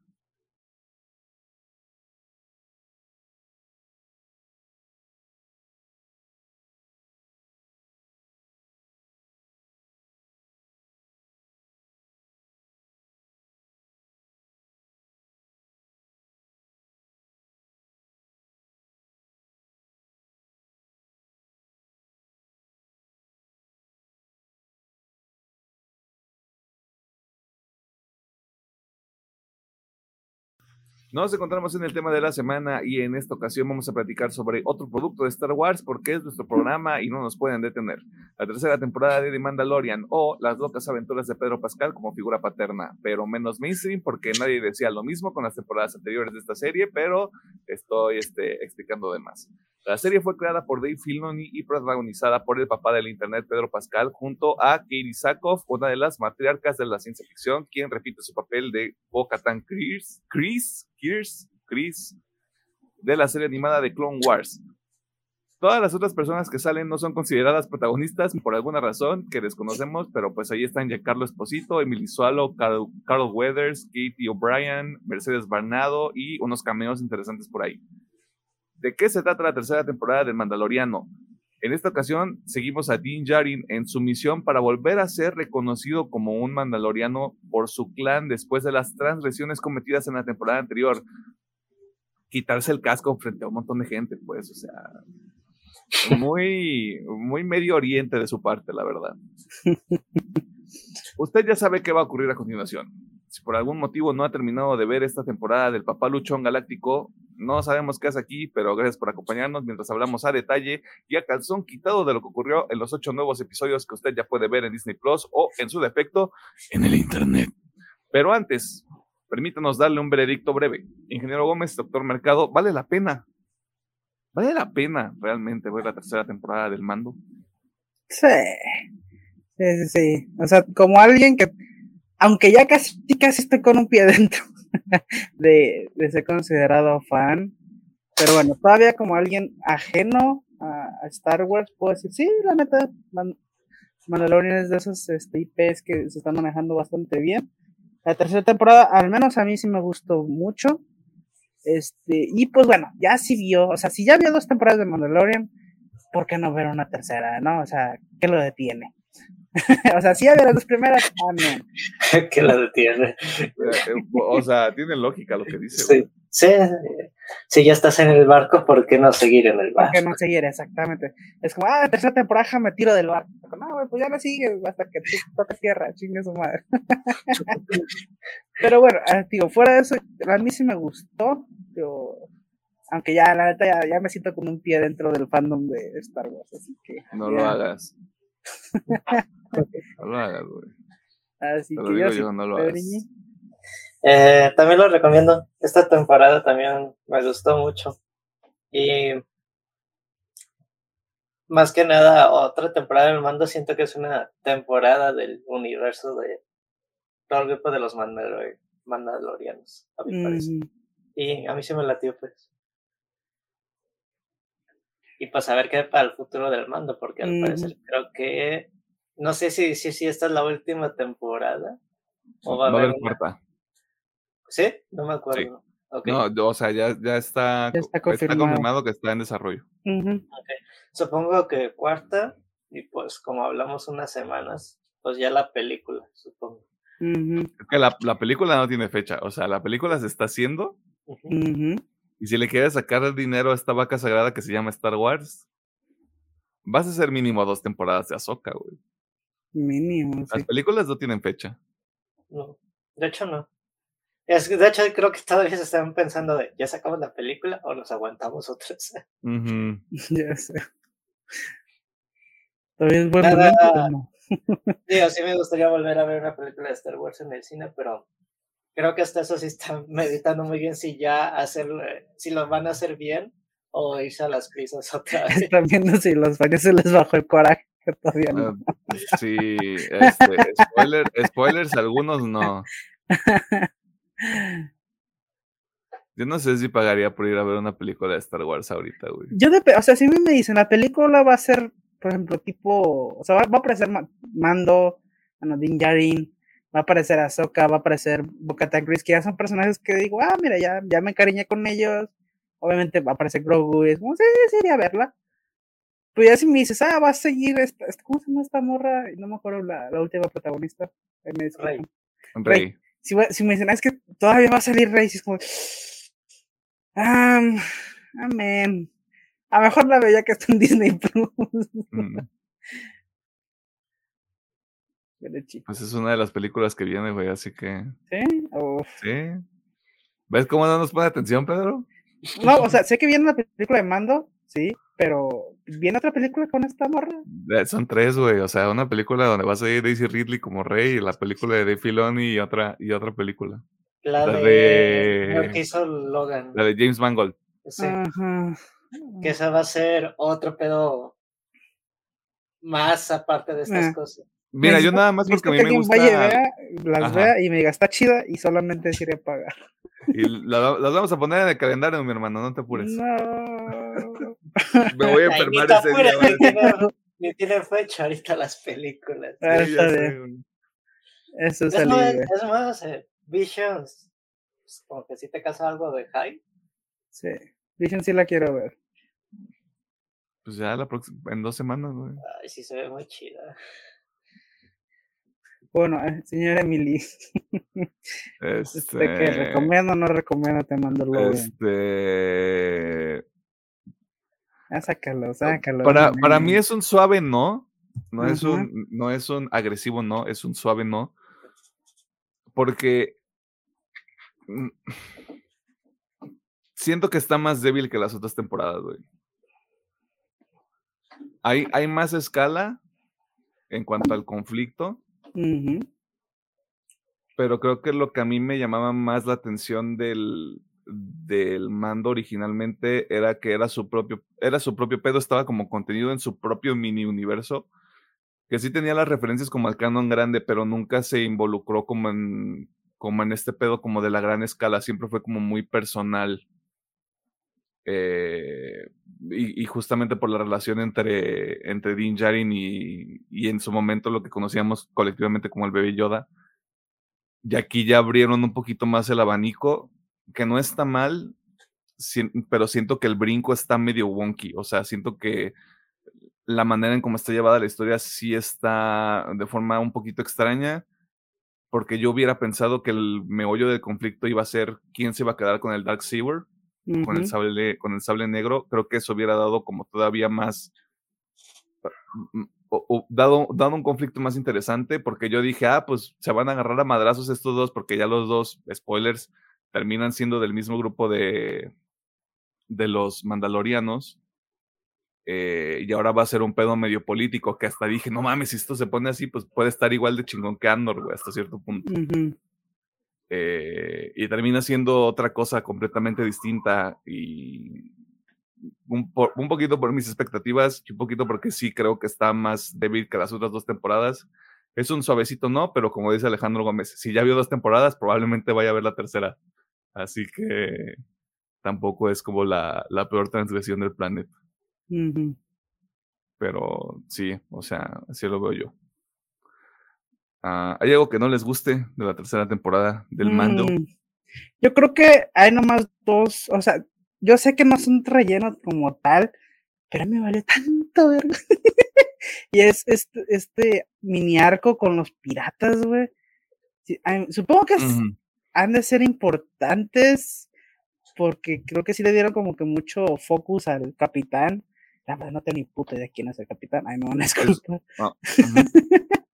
Nos encontramos en el tema de la semana y en esta ocasión vamos a platicar sobre otro producto de Star Wars porque es nuestro programa y no nos pueden detener. La tercera temporada de The Mandalorian o Las locas aventuras de Pedro Pascal como figura paterna, pero menos mainstream porque nadie decía lo mismo con las temporadas anteriores de esta serie, pero estoy este, explicando de más. La serie fue creada por Dave Filoni y protagonizada por el papá del internet Pedro Pascal junto a Katie Sackhoff, una de las matriarcas de la ciencia ficción, quien repite su papel de Bo-Katan Chris, Chris, Chris, de la serie animada de Clone Wars. Todas las otras personas que salen no son consideradas protagonistas por alguna razón que desconocemos, pero pues ahí están Giancarlo Esposito, Emily Sualo, Carl, Carl Weathers, Katie O'Brien, Mercedes Barnado y unos cameos interesantes por ahí. ¿De qué se trata la tercera temporada del Mandaloriano? En esta ocasión seguimos a Din Djarin en su misión para volver a ser reconocido como un mandaloriano por su clan después de las transgresiones cometidas en la temporada anterior. Quitarse el casco frente a un montón de gente, pues, o sea, muy, muy medio oriente de su parte, la verdad. Usted ya sabe qué va a ocurrir a continuación. Si por algún motivo no ha terminado de ver esta temporada del Papá Luchón Galáctico, no sabemos qué hace aquí, pero gracias por acompañarnos mientras hablamos a detalle y a calzón quitado de lo que ocurrió en los ocho nuevos episodios que usted ya puede ver en Disney Plus o, en su defecto, en el Internet. Pero antes, permítanos darle un veredicto breve. Ingeniero Gómez, doctor Mercado, ¿vale la pena? ¿Vale la pena realmente ver la tercera temporada del mando? Sí. Sí, sí, sí. O sea, como alguien que, aunque ya casi, casi estoy con un pie dentro de, de ser considerado fan. Pero bueno, todavía como alguien ajeno a, Star Wars, puedo decir, sí, la neta, Mandalorian es de esos este, IPs que se están manejando bastante bien. La tercera temporada, al menos a mí sí me gustó mucho. Este, y pues bueno, ya sí vio, o sea, si ya vio dos temporadas de Mandalorian, ¿por qué no ver una tercera, no? O sea, ¿qué lo detiene? O sea, sí había las dos primeras, amén. que la detiene. O sea, tiene lógica lo que dice. Sí, sí, si ya estás en el barco, ¿por qué no seguir en el barco? ¿Por qué no seguir? Exactamente. Es como, ah, tercera temporada me tiro del barco. No, güey, pues ya no sigues hasta que tú toques tierra, chingue su madre. Pero bueno, ah, digo, fuera de eso, a mí sí me gustó. Digo, aunque ya, la neta, ya, ya me siento con un pie dentro del fandom de Star Wars, así que. No lo hagas. no lo hagas, güey. Así que lo digo yo, sí, yo, no lo hagas. Pedriñi. Eh, también lo recomiendo. Esta temporada también me gustó mucho. Y más que nada, otra temporada del mando siento que es una temporada del universo de todo el grupo de los Mandalor- Mandalorianos, a mi parecer. Mm, Y a mí se me latió, pues. Y pues a ver qué para el futuro del mando, porque al parecer creo que. No sé si, si, si esta es la última temporada. O va a haber una- cuarta. ¿Sí? No me acuerdo. No, o sea, ya, ya está, Ya está está confirmado. que está en desarrollo. Supongo que cuarta, y pues como hablamos unas semanas, pues ya la película, supongo. Es que la, la película no tiene fecha. O sea, la película se está haciendo ujú. Y si le quieres sacar el dinero a esta vaca sagrada que se llama Star Wars, vas a hacer mínimo dos temporadas de Ahsoka, güey. Mínimo, Las sí. películas no tienen fecha. No, de hecho no. Es que de hecho creo que todavía se están pensando de, ¿ya sacamos la película o nos aguantamos otras? Ujú. Ya sé. Todavía es buen Nada. momento, no. Digo, sí me gustaría volver a ver una película de Star Wars en el cine, pero creo que hasta eso sí están meditando muy bien si ya hacerlo, si lo van a hacer bien o irse a las prisas otra vez. Están viendo si los fans se les bajó el coraje. que Todavía no. Ah, sí, este, spoiler, spoilers, algunos no. Yo no sé si pagaría por ir a ver una película de Star Wars ahorita, güey. Yo, dep- o sea, si me dicen, la película va a ser, por ejemplo, tipo, o sea, va, va a aparecer Ma- Mando, bueno, Din Djarin, va a aparecer Ahsoka, va a aparecer Bo-Katan Kryst, que ya son personajes que digo, ah, mira, ya, ya me encariñé con ellos. Obviamente va a aparecer Grogu, y es como, sí, sí, iría a verla. Pero ya si me dices, ah, va a seguir, esta, ¿cómo se llama esta morra? Y No me acuerdo la, la última protagonista. Ahí me Rey. Rey. Si me dicen, "Ah, es que todavía va a salir Rey, si es como, ah, amén. A lo mejor la veía que está en Disney Plus. Mm, Pues es una de las películas que viene, güey, así que ¿Sí? Uf, sí. ¿Ves cómo no nos pone atención, Pedro? No, o sea, sé que viene la película de Mando, sí, pero ¿viene otra película con esta morra? Eh, Son tres, güey. O sea, una película donde vas a ir Daisy Ridley como rey, y la película de Dave Filoni y otra, y otra película. La, La de, de- lo que hizo Logan. La de James Mangold. Sí, Ajá. que esa va a ser otro pedo más aparte de estas Ah. cosas. Mira, yo nada más porque a mí que me gusta. vaya vea, las Ajá. vea y me diga, está chida y solamente quiere pagar. Y la- las vamos a poner en el calendario, mi hermano, no te apures. No. Me voy a enfermar ese día. apures, ¿vale? ni tiene- Ni tiene fecha ahorita las películas. Ah, Sí, está bien. Eso es Es más, es más, eh, Visions, pues, como que si te casa algo de High. Sí. Vision sí la quiero ver. Pues ya la próxima, en dos semanas, güey. Ay, sí se ve muy chida. Bueno, eh, señora Emily, Este, este, que recomiendo o no recomiendo, te mando el logo. este, Ah, sácalo, sácalo. para, para mí es un suave no. No es un, no es un agresivo no, es un suave no. Porque mm, siento que está más débil que las otras temporadas, güey. Hay, hay más escala en cuanto al conflicto, Pero creo que lo que a mí me llamaba más la atención del, del mando originalmente era que era su propio, era su propio pedo, estaba como contenido en su propio mini universo, que sí tenía las referencias como al canon grande, pero nunca se involucró como en, como en este pedo como de la gran escala, siempre fue como muy personal. Eh, y, justamente por la relación entre, entre Din Djarin y, y en su momento lo que conocíamos colectivamente como el bebé Yoda. Y aquí ya abrieron un poquito más el abanico, que no está mal, pero siento que el brinco está medio wonky. O sea, siento que la manera en cómo está llevada la historia sí está de forma un poquito extraña, porque yo hubiera pensado que el meollo del conflicto iba a ser quién se va a quedar con el Dark Con el sable con el sable negro, creo que eso hubiera dado como todavía más mm, o- o dado, dado un conflicto más interesante, porque yo dije, ah, pues se van a agarrar a madrazos estos dos, porque ya los dos, spoilers, terminan siendo del mismo grupo de, de los mandalorianos. eh, y ahora va a ser un pedo medio político, que hasta dije, no mames, si esto se pone así, pues puede estar igual de chingón que Andor, güey, hasta cierto punto. Eh, y termina siendo otra cosa completamente distinta y un, po- un poquito por mis expectativas y un poquito porque sí creo que está más débil que las otras dos temporadas. Es un suavecito, no, pero como dice Alejandro Gómez, si ya vio dos temporadas, probablemente vaya a ver la tercera. Así que tampoco es como la, la peor transgresión del planeta. Pero sí, o sea, así lo veo yo. Ah, ¿Hay algo que no les guste de la tercera temporada del mando? Mm, Yo creo que hay nomás dos, o sea, yo sé que no son rellenos como tal, pero me vale tanto verga. y es este, este mini arco con los piratas, güey. Sí, supongo que han de ser importantes porque creo que sí le dieron como que mucho focus al capitán. La verdad no tengo ni puta idea quién es el capitán. Ay, me van a disculpar.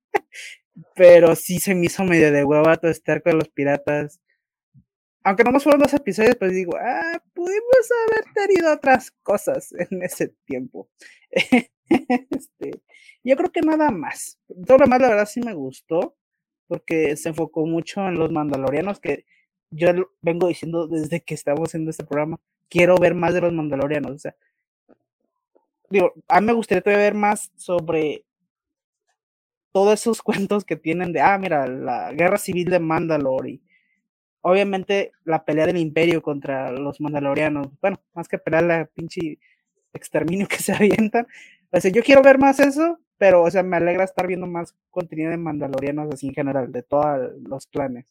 Pero sí se me hizo medio de hueva todo este arco de los piratas. Aunque nomás fueron dos episodios, pues digo, ah, pudimos haber tenido otras cosas en ese tiempo. Este, yo creo que nada más. Todo lo demás, la verdad, sí me gustó, porque se enfocó mucho en los mandalorianos, que yo vengo diciendo desde que estamos haciendo este programa, quiero ver más de los mandalorianos. O sea, digo, a mí me gustaría todavía ver más sobre todos esos cuentos que tienen de, ah, mira, la guerra civil de Mandalore y obviamente la pelea del imperio contra los mandalorianos, bueno, más que pelear la pinche exterminio que se avientan. O sea, yo quiero ver más eso, pero, o sea, me alegra estar viendo más contenido de mandalorianos así en general, de todos los clanes.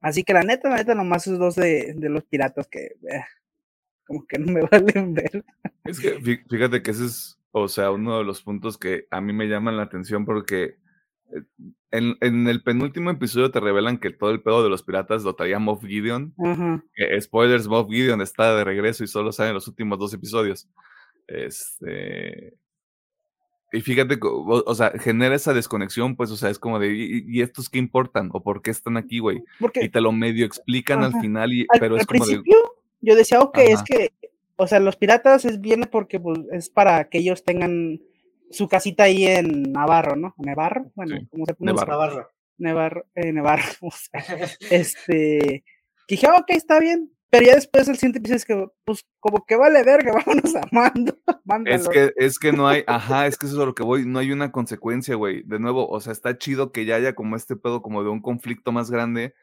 Así que la neta, la neta, nomás esos dos de, de los piratas que, eh, como que no me valen ver. Es que fí- fíjate que ese es, o sea, uno de los puntos que a mí me llaman la atención porque eh, en, en el penúltimo episodio te revelan que todo el pedo de los piratas lo traía Moff Gideon. Ajá. que, spoilers, Moff Gideon está de regreso y solo sale en los últimos dos episodios. Este. Y fíjate, o, o sea, genera esa desconexión, pues, o sea, es como de, ¿y, y estos qué importan? ¿O por qué están aquí, güey? Y te lo medio explican al Ajá. final, y, al, pero es al como de, principio yo decía, ok, es Ajá. que, o sea, los piratas es viene porque pues, es para que ellos tengan su casita ahí en Navarro, ¿no? Nevarro, bueno, Sí, ¿cómo se pronuncia? Nevarro. Navarro. Nevarro, eh, Nevarro, o sea, este, que dije, "Ah, ok, está bien, pero ya después el siguiente episodio es que, pues, como que vale verga, vámonos a Mando, Es mándalo. que, es que no hay, ajá, es que eso es a lo que voy, no hay una consecuencia, güey. De nuevo, o sea, está chido que ya haya como este pedo como de un conflicto más grande,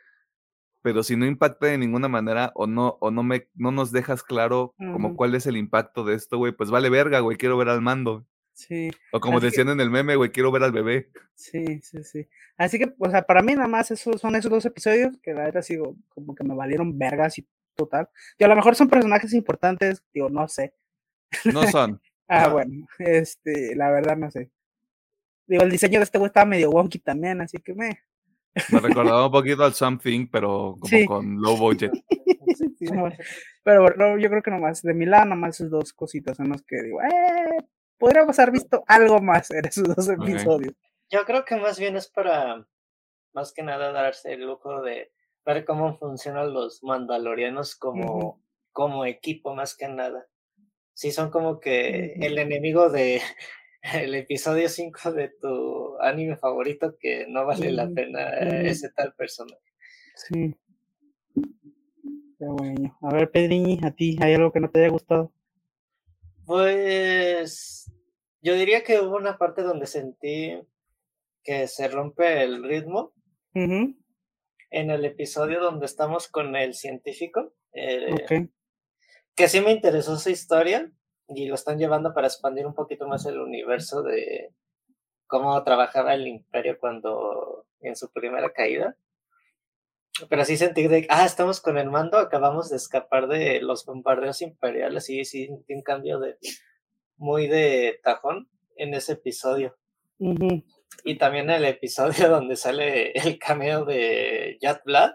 pero si no impacta de ninguna manera o no, o no me, no nos dejas claro como cuál es el impacto de esto, güey, pues vale verga, güey, quiero ver al mando. Sí, O como Así que- decían en el meme, güey, quiero ver al bebé. sí, sí, sí. Así que, o sea, para mí nada más esos son esos dos episodios que la verdad sigo como que me valieron vergas y total. Y a lo mejor son personajes importantes, digo, no sé. No son. Ah, bueno, este, la verdad no sé. Digo, el diseño de este güey estaba medio wonky también, así que me. Me recordaba un poquito al Something, pero como Sí. con low budget. sí, sí, no, pero bueno, yo creo que nomás, de mi lado, nomás esas dos cositas son las que digo, eh, podríamos haber visto algo más en esos dos episodios. Yo creo que más bien es para, más que nada, darse el lujo de ver cómo funcionan los mandalorianos como, como equipo, más que nada. Sí, son como que el enemigo de el episodio 5 de tu anime favorito que no vale la pena ujú. ese tal personaje. Sí. Pero bueno, a ver, Pedriñi, a ti, ¿hay algo que no te haya gustado? Pues yo diría que hubo una parte donde sentí que se rompe el ritmo en el episodio donde estamos con el científico. eh, que sí me interesó su historia y lo están llevando para expandir un poquito más el universo de cómo trabajaba el imperio cuando en su primera caída. Pero sí sentí de, ah, estamos con el mando, acabamos de escapar de los bombardeos imperiales y sí un cambio de muy de tajón en ese episodio. Y también el episodio donde sale el cameo de Jet Blood,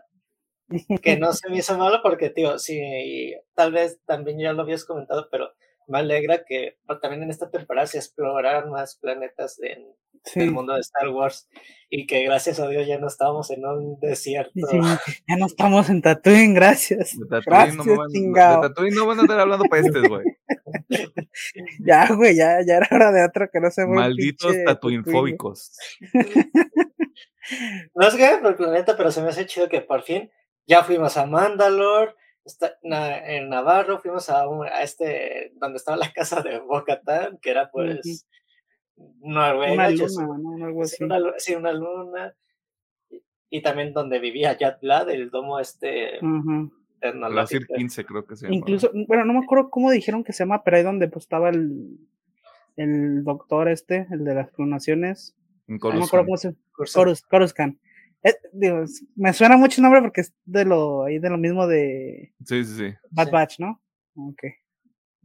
que no se me hizo malo porque, tío, sí, tal vez también ya lo habías comentado, pero me alegra que pues, también en esta temporada se exploraran más planetas en Sí, el mundo de Star Wars y que gracias a Dios ya no estábamos en un desierto. sí, ya no estamos en Tatooine, gracias. De Tatooine Gracias, no, van, de chingado. Tatooine no van a estar hablando pestes, güey. Ya, güey, ya, ya era hora de otro que no se Malditos tatuinfóbicos. No sé qué por el planeta, pero se me hace chido que por fin ya fuimos a Mandalore, está, na- en Navarro, fuimos a, un- a este, donde estaba la casa de Bocatán, que era pues Noruega, Una luna, sup- ¿no? Algo sí, así. una, lu- sí, una luna. Y, y también donde vivía Blad, el domo este. Brasir tecnológico. 15 creo que se llama. Incluso, bueno, no me acuerdo cómo dijeron que se llama, pero ahí donde pues, estaba el, el doctor este, el de las clonaciones. En No me acuerdo cómo se Coruscant. Eh, digo, es- me suena mucho el nombre porque es de lo, ahí de lo mismo de Sí, sí, sí. Bad Sí. Batch, ¿no? Ok.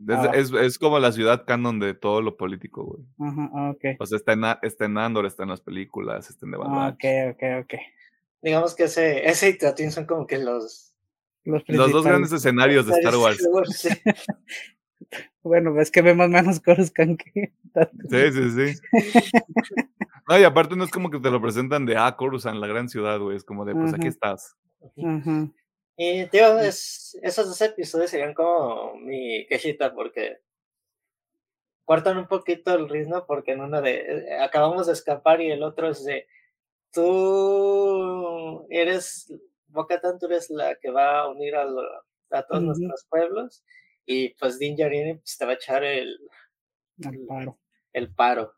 Es, es, es como la ciudad canon de todo lo político, güey. Ajá, ah, ok. O sea, está en, está en Andor, está en las películas, está en The Bad Ah, Batch. ok, ok, ok. Digamos que ese, ese y Tatooine son como que los... Los, Los dos grandes escenarios de Star Wars. Sí. Bueno, es que vemos menos Coruscant que Sí, sí, sí. No, y aparte no es como que te lo presentan de, ah, Coruscant, la gran ciudad, güey. Es como de, pues aquí Ajá. estás. Ajá. Y tío, es, esos dos episodios serían como mi quejita porque cortan un poquito el ritmo porque en uno de eh, acabamos de escapar y el otro es de tú eres Bocatan, tú eres la que va a unir a, lo- a todos Ujú. nuestros pueblos y pues Din Djarin pues, te va a echar el, Al paro. el paro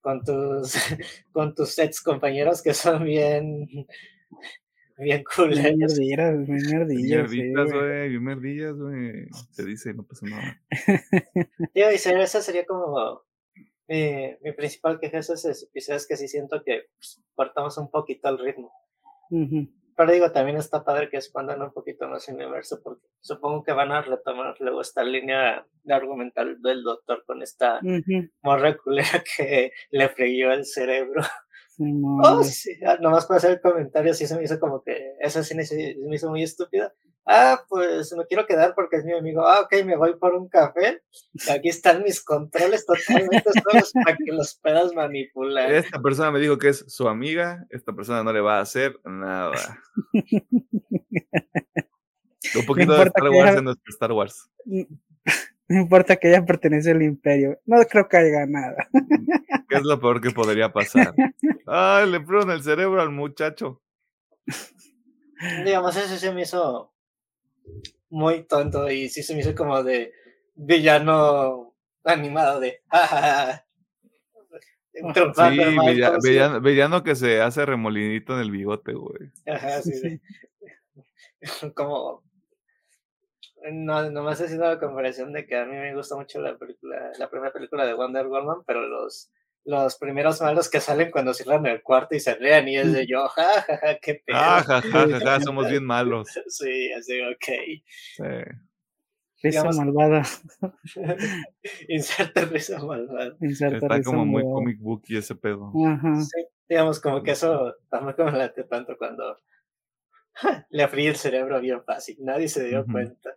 con tus con tus ex compañeros que son bien bien Bien culeros. bien güey, bien merdillas, güey. Se dice, no pasa nada. Tío, y ser- esa sería como mi, mi principal queja de esos episodios que sí siento que pues, cortamos un poquito el ritmo. Ujú. Pero digo, también está padre que expandan un poquito más el universo porque supongo que van a retomar luego esta línea de argumental del doctor con esta Ujú. morra culera que le freguió el cerebro. Oh, sí, ah, nomás para hacer el comentario, sí se me hizo como que esa sí se me hizo muy estúpida, ah, pues me quiero quedar porque es mi amigo, ah, ok, me voy por un café, aquí están mis controles totalmente solos para que los puedas manipular. Esta persona me dijo que es su amiga, esta persona no le va a hacer nada. Un poquito de Star Wars en nuestro Star Wars. No importa que ella pertenece al imperio. No creo que haya nada. ¿Qué es lo peor que podría pasar? Ay, le fueron el cerebro al muchacho. Digamos, eso se me hizo muy tonto y sí se me hizo como de villano animado de Sí, villano, que se hace remolinito en el bigote, güey. Ajá, sí, sí. como no, nomás he sido la comparación de que a mí me gusta mucho la película, la primera película de Wonder Woman, pero los, los primeros malos que salen cuando cierran el cuarto y se lean y es de yo, ja, ja, ja, qué pedo. Ah, ja, ja, ja, somos bien malos. Sí, así, ok. Sí. Risa malvada. Inserta risa malvada. Está como muy comic book y ese pedo. Ajá. Sí, digamos como que eso tampoco me late tanto cuando le abrí el cerebro bien fácil, nadie se dio cuenta.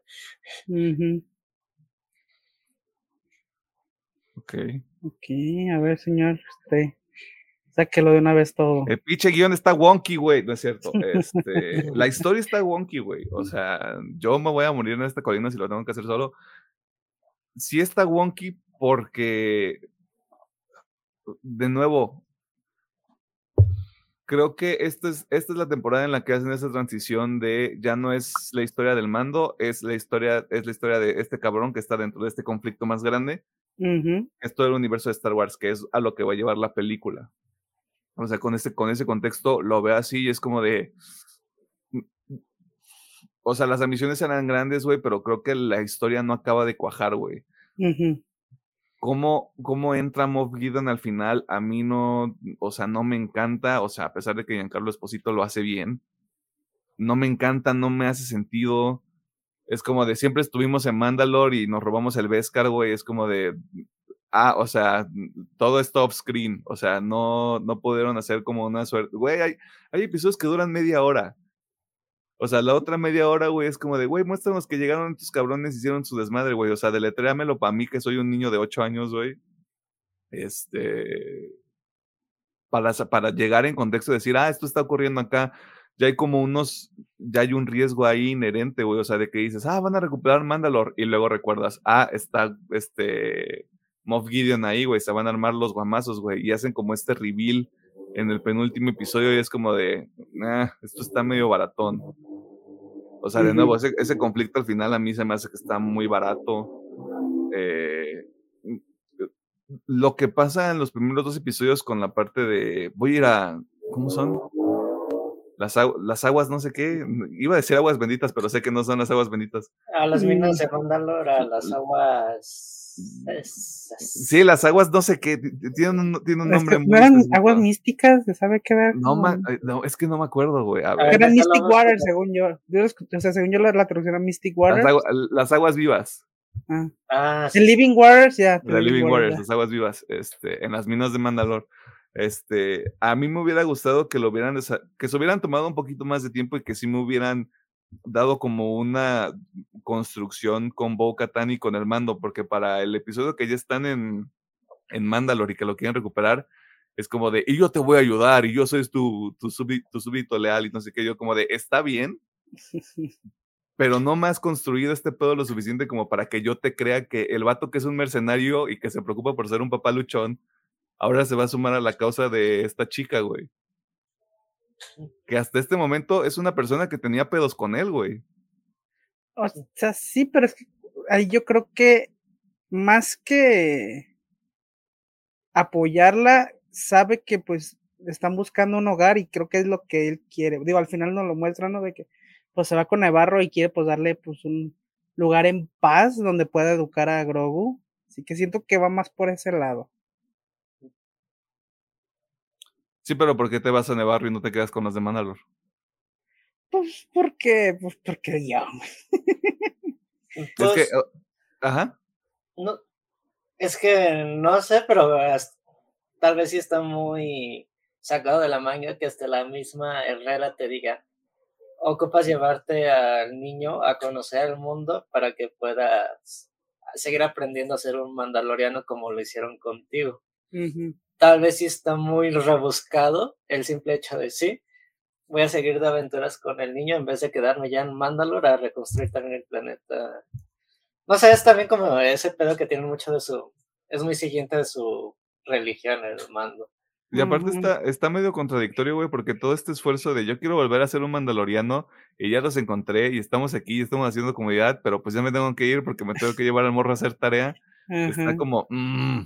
Ok. Ok, a ver, señor, usted. Sáquelo de una vez todo. El pinche guion está wonky, güey. No es cierto. Este, la historia está wonky, güey. O sea, yo me voy a morir en esta colina si lo tengo que hacer solo. Sí está wonky porque, de nuevo, creo que esta es, esta es la temporada en la que hacen esa transición de ya no es la historia del mando, es la historia, es la historia de este cabrón que está dentro de este conflicto más grande. Es todo el universo de Star Wars, que es a lo que va a llevar la película. O sea, con ese, con ese contexto lo veo así y es como de. O sea, las ambiciones eran grandes, güey, pero creo que la historia no acaba de cuajar, güey cómo, cómo entra Moff Gideon al final, a mí no, o sea, no me encanta, o sea, a pesar de que Giancarlo Esposito lo hace bien, no me encanta, no me hace sentido. Es como de siempre estuvimos en Mandalore y nos robamos el Beskar, güey, es como de, ah, o sea, todo está off screen, o sea, no, no pudieron hacer como una suerte, güey, hay, hay episodios que duran media hora o sea, la otra media hora, güey, es como de, güey, muéstranos que llegaron estos cabrones y hicieron su desmadre, güey. O sea, deletréamelo para mí, que soy un niño de ocho años, güey. Este. Para, para llegar en contexto y decir, ah, esto está ocurriendo acá. Ya hay como unos, ya hay un riesgo ahí inherente, güey. O sea, de que dices, ah, van a recuperar Mandalore. Y luego recuerdas, ah, está este Moff Gideon ahí, güey. Se van a armar los guamazos, güey. Y hacen como este reveal en el penúltimo episodio y es como de, ah, esto está medio baratón. O sea, de nuevo, ese, ese, conflicto al final a mí se me hace que está muy barato. Eh, lo que pasa en los primeros dos episodios con la parte de, voy a ir a, ¿cómo son? Las, las aguas, no sé qué, iba a decir aguas benditas, pero sé que no son las aguas benditas. A las minas de Mandalore, a las aguas Sí, las aguas no sé qué, tienen un, tienen un nombre muy. ¿No eran aguas místicas? ¿Se sabe qué ver? No, no, es que no me acuerdo, güey. Eran Mystic Water, según yo. O sea, según yo la, la traducción era Mystic Water. Las, aguas vivas. Ah. ah sí. Living Waters, ya. Yeah, Living, Waters, las aguas vivas, este, en las minas de Mandalor. Este, a mí me hubiera gustado que lo hubieran, que se hubieran tomado un poquito más de tiempo y que sí me hubieran dado como una construcción con Bo Katan y con el mando, porque para el episodio que ya están en, en Mandalore y que lo quieren recuperar, es como de, y yo te voy a ayudar, y yo soy tu, tu, tu súbdito leal, y no sé qué, yo como de, está bien, pero no más construido este pedo lo suficiente como para que yo te crea que el vato que es un mercenario y que se preocupa por ser un papá luchón, ahora se va a sumar a la causa de esta chica, güey que hasta este momento es una persona que tenía pedos con él, güey. O sea, sí, pero es que yo creo que más que apoyarla, sabe que pues están buscando un hogar y creo que es lo que él quiere. Digo, al final nos lo muestra, ¿no? De que pues se va con Navarro y quiere pues darle pues un lugar en paz donde pueda educar a Grogu. Así que siento que va más por ese lado. Sí, pero ¿por qué te vas a Nevarro y no te quedas con los de Mandalor? Pues porque, pues porque ya. es que, oh, ajá. No, es que no sé, pero tal vez sí está muy sacado de la manga que hasta la misma Herrera te diga, ocupas llevarte al niño a conocer el mundo para que puedas seguir aprendiendo a ser un mandaloriano como lo hicieron contigo. Tal vez sí está muy rebuscado el simple hecho de sí, voy a seguir de aventuras con el niño en vez de quedarme ya en Mandalore a reconstruir también el planeta. No sé, es también como ese pedo que tiene mucho de su, es muy siguiente de su religión, el mando. Y aparte está, está medio contradictorio, güey, porque todo este esfuerzo de yo quiero volver a ser un mandaloriano y ya los encontré y estamos aquí, estamos haciendo comunidad, pero pues ya me tengo que ir porque me tengo que llevar al morro a hacer tarea. Está como, mm,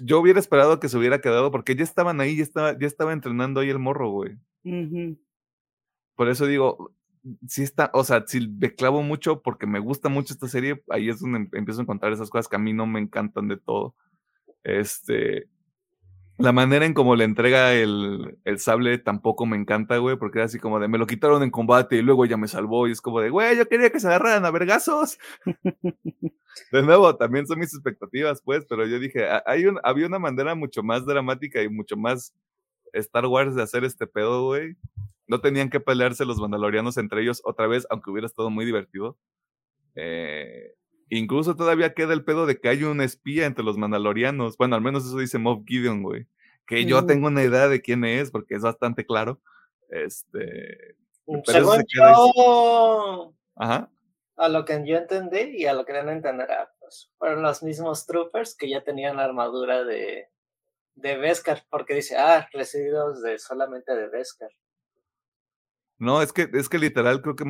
yo hubiera esperado que se hubiera quedado porque ya estaban ahí, ya estaba, ya estaba entrenando ahí el morro, güey. Por eso digo, si está, o sea, si me clavo mucho porque me gusta mucho esta serie, ahí es donde em, empiezo a encontrar esas cosas que a mí no me encantan de todo. Este, la manera en cómo le entrega el, el sable tampoco me encanta, güey, porque era así como de me lo quitaron en combate y luego ya me salvó y es como de, güey, yo quería que se agarraran a vergazos. de nuevo, también son mis expectativas, pues, pero yo dije, hay un, había una manera mucho más dramática y mucho más Star Wars de hacer este pedo, güey. No tenían que pelearse los mandalorianos entre ellos otra vez, aunque hubiera estado muy divertido. Eh, Incluso todavía queda el pedo de que hay un espía entre los mandalorianos. Bueno, al menos eso dice Moff Gideon, güey. Que yo tengo una idea de quién es, porque es bastante claro. Este. Según yo. Ajá. A lo que yo entendí y a lo que no entenderá, pues fueron los mismos troopers que ya tenían la armadura de, de Beskar, porque dice, ah, recibidos de solamente de Beskar. No, es que, es que literal creo que,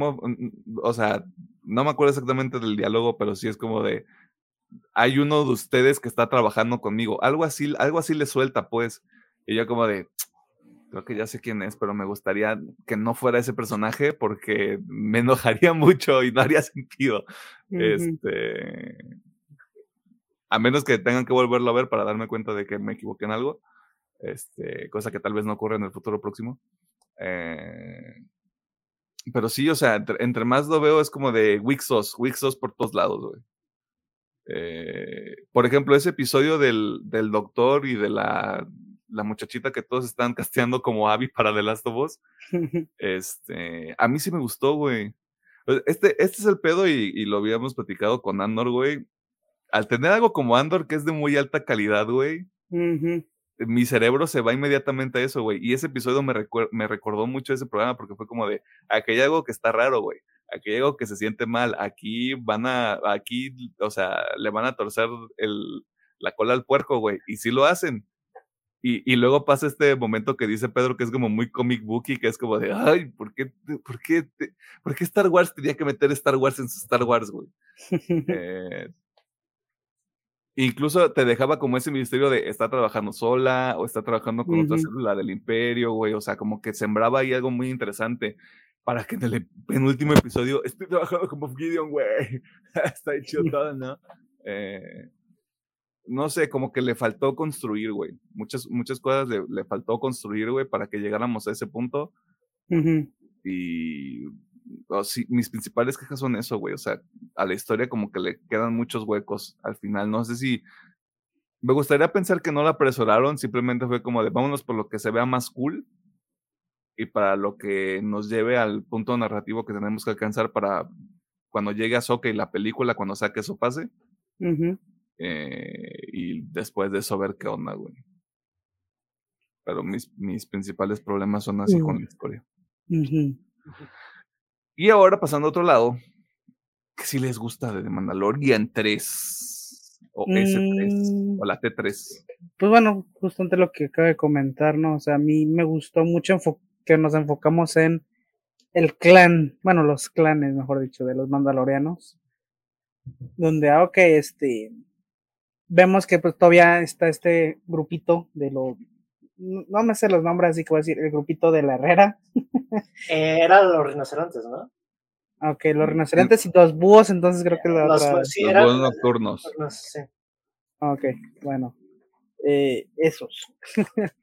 o sea, no me acuerdo exactamente del diálogo, pero sí es como de, hay uno de ustedes que está trabajando conmigo, algo así, algo así le suelta, pues, y yo como de, creo que ya sé quién es, pero me gustaría que no fuera ese personaje porque me enojaría mucho y no haría sentido. Este, a menos que tengan que volverlo a ver para darme cuenta de que me equivoqué en algo, este, cosa que tal vez no ocurra en el futuro próximo. Eh, pero sí, o sea, entre, más lo veo es como de Wixos, Wixos por todos lados, güey. Eh, por ejemplo, ese episodio del, del doctor y de la, la, muchachita que todos están casteando como Abby para The Last of Us, este, a mí sí me gustó, güey. Pues, este, este es el pedo y, y, lo habíamos platicado con Andor, güey. Al tener algo como Andor que es de muy alta calidad, güey, mi cerebro se va inmediatamente a eso, güey. Y ese episodio me, me recordó mucho ese programa porque fue como de, aquí hay algo que está raro, güey. Aquí hay algo que se siente mal. Aquí van a, aquí, o sea, le van a torcer el, la cola al puerco, güey. Y sí lo hacen. Y, y, luego pasa este momento que dice Pedro que es como muy comic booky, que es como de, ay, ¿por qué, por qué, por qué Star Wars tenía que meter Star Wars en su Star Wars, güey? eh, Incluso te dejaba como ese misterio de está trabajando sola o está trabajando con otra célula del imperio, güey. O sea, como que sembraba ahí algo muy interesante para que en el penúltimo episodio estoy trabajando como Gideon, güey. está hecho todo, ¿no? Eh, no sé, como que le faltó construir, güey. Muchas, muchas cosas le, le faltó construir, güey, para que llegáramos a ese punto. Y mis principales quejas son eso, güey. O sea, a la historia como que le quedan muchos huecos al final. No sé si. Me gustaría pensar que no la apresuraron, simplemente fue como de vámonos por lo que se vea más cool y para lo que nos lleve al punto narrativo que tenemos que alcanzar para cuando llegue a Soca y la película, cuando sea que eso pase. Eh, y después de eso ver qué onda, güey. Pero mis, mis principales problemas son así con la historia. Y ahora pasando a otro lado, que si les gusta de Mandalorian 3 o S3 o la T3. Pues bueno, justamente lo que acaba de comentar, ¿no? O sea, a mí me gustó mucho que nos enfocamos en el clan, bueno, los clanes, mejor dicho, de los mandalorianos. Donde, ah, ok, este, vemos que pues todavía está este grupito de los, no me sé los nombres, así que voy a decir, el grupito de la Herrera. Eh, eran los rinocerontes, ¿no? Ok, los rinocerontes y los búhos, entonces creo que la los, otra... sí, los búhos nocturnos. Sí. Ok, bueno. Eh, esos.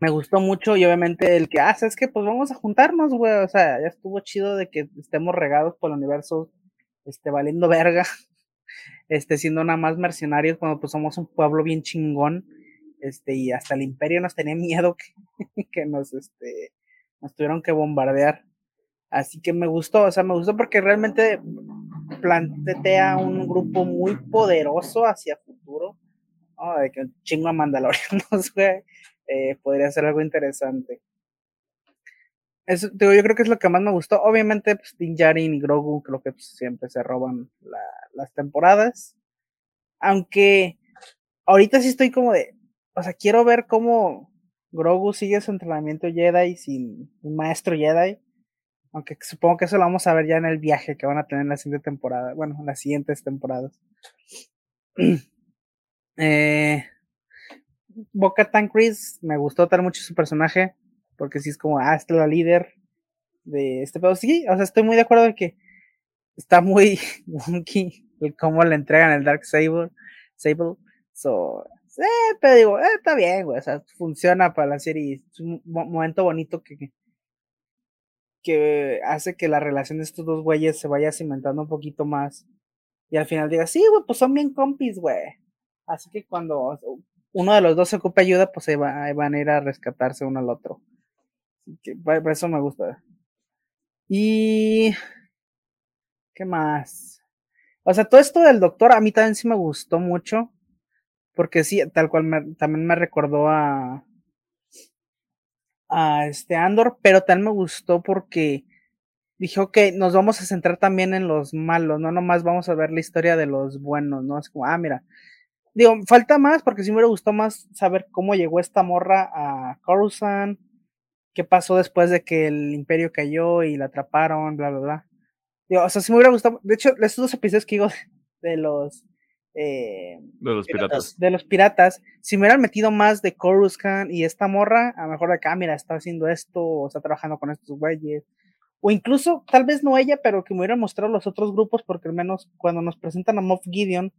me gustó mucho y obviamente el que, ah, es que pues vamos a juntarnos, güey. O sea, ya estuvo chido de que estemos regados por el universo, este, valiendo verga, este, siendo nada más mercenarios cuando pues somos un pueblo bien chingón, este, y hasta el imperio nos tenía miedo que, que nos, este, nos tuvieron que bombardear. Así que me gustó, o sea, me gustó porque realmente plantea un grupo muy poderoso hacia futuro. De que chingo a Mandalorianos, güey. Eh, podría ser algo interesante. Eso, digo, yo creo que es lo que más me gustó. Obviamente, pues, Din Djarin y Grogu creo que pues, siempre se roban las temporadas. Aunque ahorita sí estoy como de, o sea, quiero ver cómo Grogu sigue su entrenamiento Jedi sin un maestro Jedi. Aunque supongo que eso lo vamos a ver ya en el viaje que van a tener en la siguiente temporada. Bueno, en las siguientes temporadas. eh, Boca Tan me gustó tal mucho su personaje porque sí es como, ah, esta es la líder de este pedo. Sí, o sea, estoy muy de acuerdo en que está muy wonky el cómo le entregan el Dark Sable. Sable. So, eh, pero digo, eh, está bien, güey, o sea, funciona para la serie. Es un momento bonito que, que hace que la relación de estos dos güeyes se vaya cimentando un poquito más. Y al final diga, sí, güey, pues son bien compis, güey. Así que cuando uno de los dos se ocupe ayuda, pues ahí, van a ir a rescatarse uno al otro. Que, por eso me gusta. Y. ¿Qué más? O sea, todo esto del doctor a mí también sí me gustó mucho. Porque sí, tal cual también me recordó a. A este Andor, pero también me gustó porque dije, ok, nos vamos a centrar también en los malos, no nomás vamos a ver la historia de los buenos, ¿no? Es como, ah, mira. Digo, falta más porque sí me gustó más saber cómo llegó esta morra a Coruscant, qué pasó después de que el imperio cayó y la atraparon, bla, bla, bla. Digo, o sea, sí me hubiera gustado. De hecho, estos dos episodios que digo de los. Eh, de los piratas. De los piratas, si me hubieran metido más de Coruscant y esta morra, a lo mejor de cámara ah, está haciendo esto, o está trabajando con estos güeyes. O incluso, tal vez no ella, pero que me hubieran mostrado los otros grupos, porque al menos cuando nos presentan a Moff Gideon,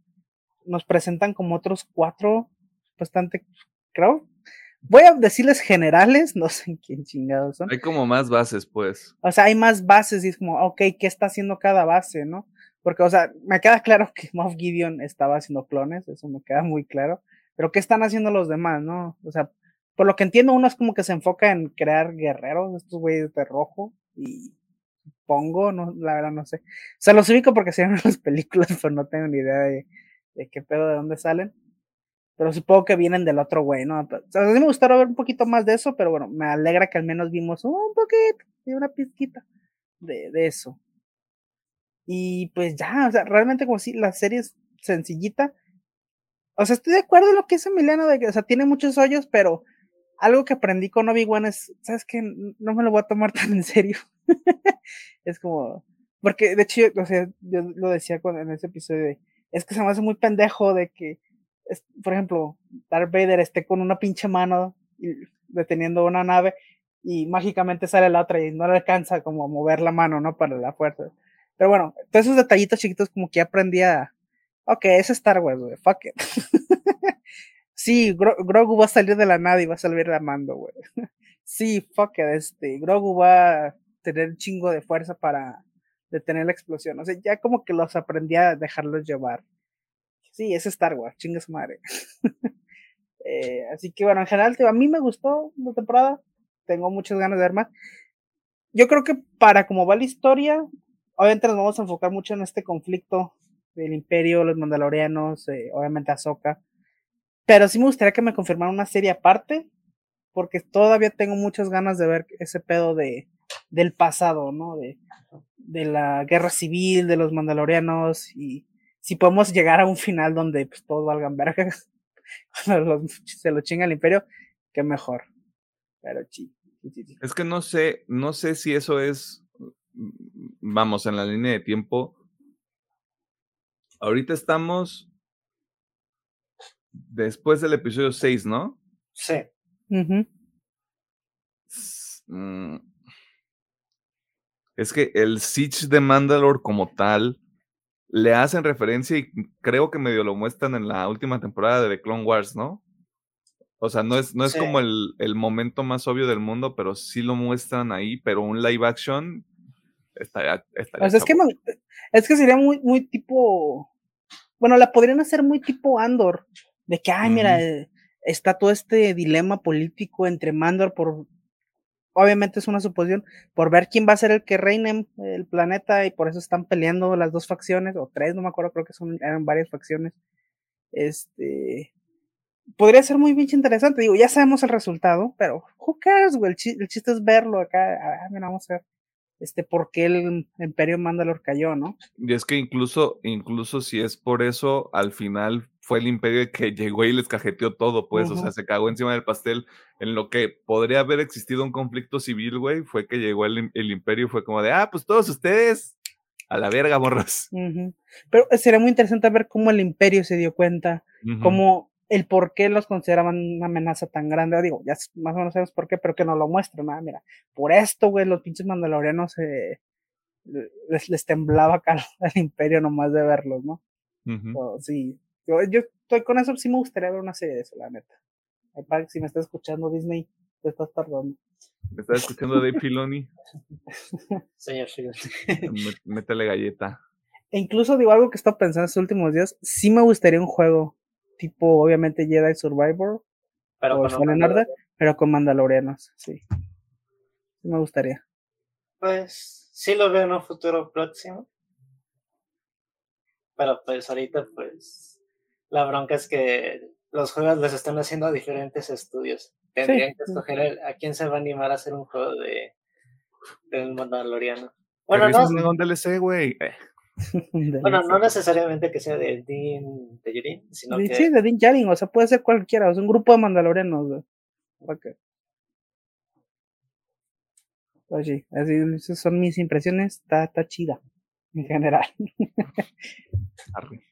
nos presentan como otros cuatro, bastante, creo, Voy a decirles generales, no sé quién chingados son. Hay como más bases, pues. O sea, hay más bases y es como, ok, ¿qué está haciendo cada base, no? Porque, o sea, me queda claro que Moff Gideon estaba haciendo clones, eso me queda muy claro. Pero, ¿qué están haciendo los demás, no? O sea, por lo que entiendo, uno es como que se enfoca en crear guerreros, estos güeyes de rojo, y pongo, no, la verdad no sé. O sea, los ubico porque se ven las películas, pero no tengo ni idea de, de qué pedo, de dónde salen. Pero supongo que vienen del otro güey, ¿no? A mí me gustaría ver un poquito más de eso, pero bueno, me alegra que al menos vimos un poquito, una pizquita de, de eso. Y pues ya, o sea, realmente como si la serie es sencillita. O sea, estoy de acuerdo en lo que dice Emiliano, de que, o sea, tiene muchos hoyos, pero algo que aprendí con Obi-Wan es, ¿sabes qué? No me lo voy a tomar tan en serio. es como, porque de hecho, o sea, yo lo decía en ese episodio es que se me hace muy pendejo de que por ejemplo, Darth Vader esté con una pinche mano deteniendo una nave y mágicamente sale la otra y no le alcanza como a mover la mano, ¿no? Para la fuerza. Pero bueno, todos esos detallitos chiquitos como que aprendí a... Ok, es Star Wars, güey, fuck it. sí, Grogu va a salir de la nave y va a salir la mando, güey. sí, fuck it, este, Grogu va a tener un chingo de fuerza para detener la explosión. O sea, ya como que los aprendí a dejarlos llevar. Sí, es Star Wars, chinga su madre. Eh, así que bueno, en general, a mí me gustó la temporada. Tengo muchas ganas de ver más. Yo creo que para como va la historia, obviamente nos vamos a enfocar mucho en este conflicto del Imperio, los Mandalorianos, eh, obviamente Ahsoka. Pero sí me gustaría que me confirmaran una serie aparte, porque todavía tengo muchas ganas de ver ese pedo de, del pasado, ¿no? De, de la guerra civil, de los Mandalorianos y si podemos llegar a un final donde pues, todos valgan verga, se lo chinga el imperio, qué mejor. Pero sí, Es que no sé, no sé si eso es, vamos, en la línea de tiempo. Ahorita estamos después del episodio 6, ¿no? Sí. Mm. Es que el Siege de Mandalore como tal le hacen referencia y creo que medio lo muestran en la última temporada de The Clone Wars, ¿no? O sea, no es, no es como el, el, momento más obvio del mundo, pero sí lo muestran ahí, pero un live action estaría... estaría es, que es que sería muy, muy tipo... Bueno, la podrían hacer muy tipo Andor, de que, ay, mira, eh, está todo este dilema político entre Mandor por... obviamente es una suposición, por ver quién va a ser el que reine el planeta y por eso están peleando las dos facciones, o tres, no me acuerdo, creo que son, eran varias facciones. Este, podría ser muy bien interesante, digo, ya sabemos el resultado, pero who cares, güey, el, chiste es verlo acá, ah, mira, vamos a ver este, por qué el Imperio Mandalor cayó, ¿no? Y es que incluso, incluso si es por eso, al final fue el imperio el que llegó y les cajeteó todo, pues, o sea, se cagó encima del pastel. En lo que podría haber existido un conflicto civil, güey, fue que llegó el, imperio y fue como de, ah, pues todos ustedes a la verga, morros. Pero eh, sería muy interesante ver cómo el imperio se dio cuenta, cómo el por qué los consideraban una amenaza tan grande. Digo, ya más o menos sabemos por qué, pero que no lo muestran. nada mira, por esto, güey, los pinches mandalorianos eh, les, temblaba acá al imperio nomás de verlos, ¿no? sí, yo, estoy con eso, sí me gustaría ver una serie de eso, la neta. Si me estás escuchando Disney, te estás tardando. ¿Me estás escuchando Dave Filoni? Señor, señor. Métele galleta. E incluso digo algo que he estado pensando estos últimos días, sí me gustaría un juego tipo, obviamente, Jedi Survivor pero o con pero con mandalorianos, sí. sí. Me gustaría. Pues sí lo veo en un futuro próximo. Pero pues ahorita pues la bronca es que los juegos les están haciendo a diferentes estudios. Tendrían que escoger a quién se va a animar a hacer un juego de del Mandaloriano. Bueno, no. De DLC, güey. Eh. bueno, no necesariamente que sea de Dean de Yurin, sino sí, que... Sí, de Dean Jarin, o sea, puede ser cualquiera, o sea, un grupo de mandalorianos, güey. Okay. Pues sí, así esas son mis impresiones, está, está chida, en general.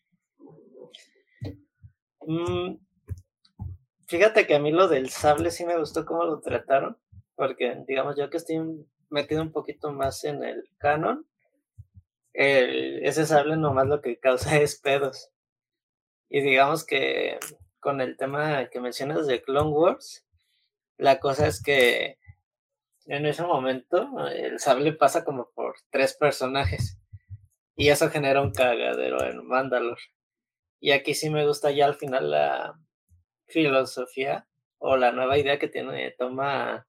Mm, fíjate que a mí lo del sable sí me gustó cómo lo trataron, porque digamos yo que estoy metido un poquito más en el canon, ese sable nomás lo que causa es pedos. Y digamos que con el tema que mencionas de Clone Wars, la cosa es que en ese momento el sable pasa como por tres personajes y eso genera un cagadero en Mandalore. Y aquí sí me gusta ya al final la filosofía o la nueva idea que tiene toma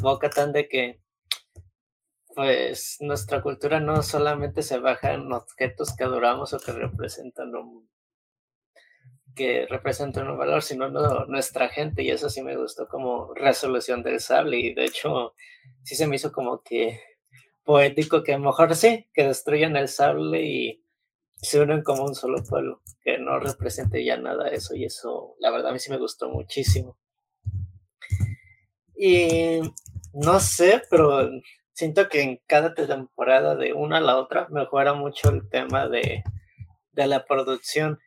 Boca tan de que pues nuestra cultura no solamente se baja en objetos que adoramos o que representan un que representan un valor, sino nuestra gente, y eso sí me gustó como resolución del sable, y de hecho sí se me hizo como que poético que a mejor sí, que destruyan el sable y se unen como un solo pueblo, que no represente ya nada eso, y eso la verdad a mí sí me gustó muchísimo. Y no sé, pero siento que en cada temporada de una a la otra mejora mucho el tema de, de la producción.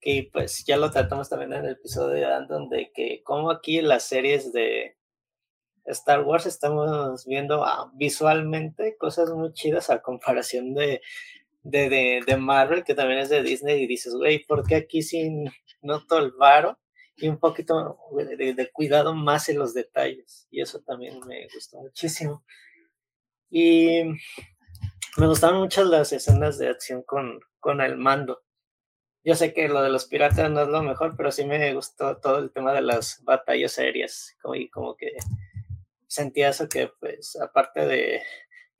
Que pues ya lo tratamos también en el episodio de Andon, de que como aquí en las series de Star Wars estamos viendo ah, visualmente cosas muy chidas a comparación de de, de, Marvel, que también es de Disney, y dices, güey, ¿por qué aquí sin noto el varo y un poquito de, cuidado más en los detalles? Y eso también me gustó muchísimo. Y me gustaron muchas las escenas de acción con, con el mando. Yo sé que lo de los piratas no es lo mejor, pero sí me gustó todo el tema de las batallas aéreas. Y como que sentía eso que, pues, aparte de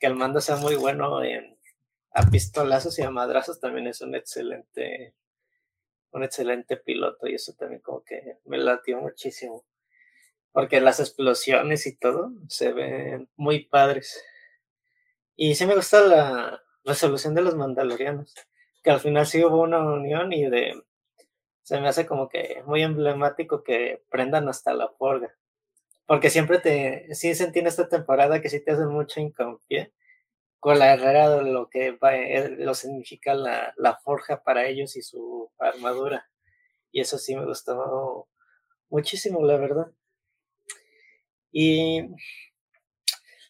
que el mando sea muy bueno en a pistolazos y a madrazos también es un excelente, un excelente piloto y eso también como que me latió muchísimo. Porque las explosiones y todo se ven muy padres. Y sí me gusta la resolución de los mandalorianos, que al final sí hubo una unión y de se me hace como que muy emblemático que prendan hasta la forga. Porque siempre te, sí sentí en esta temporada que sí te hacen mucho hincapié con la herrera de lo que eh, lo significa la, la, forja para ellos y su armadura. Y eso sí me gustó muchísimo, la verdad. Y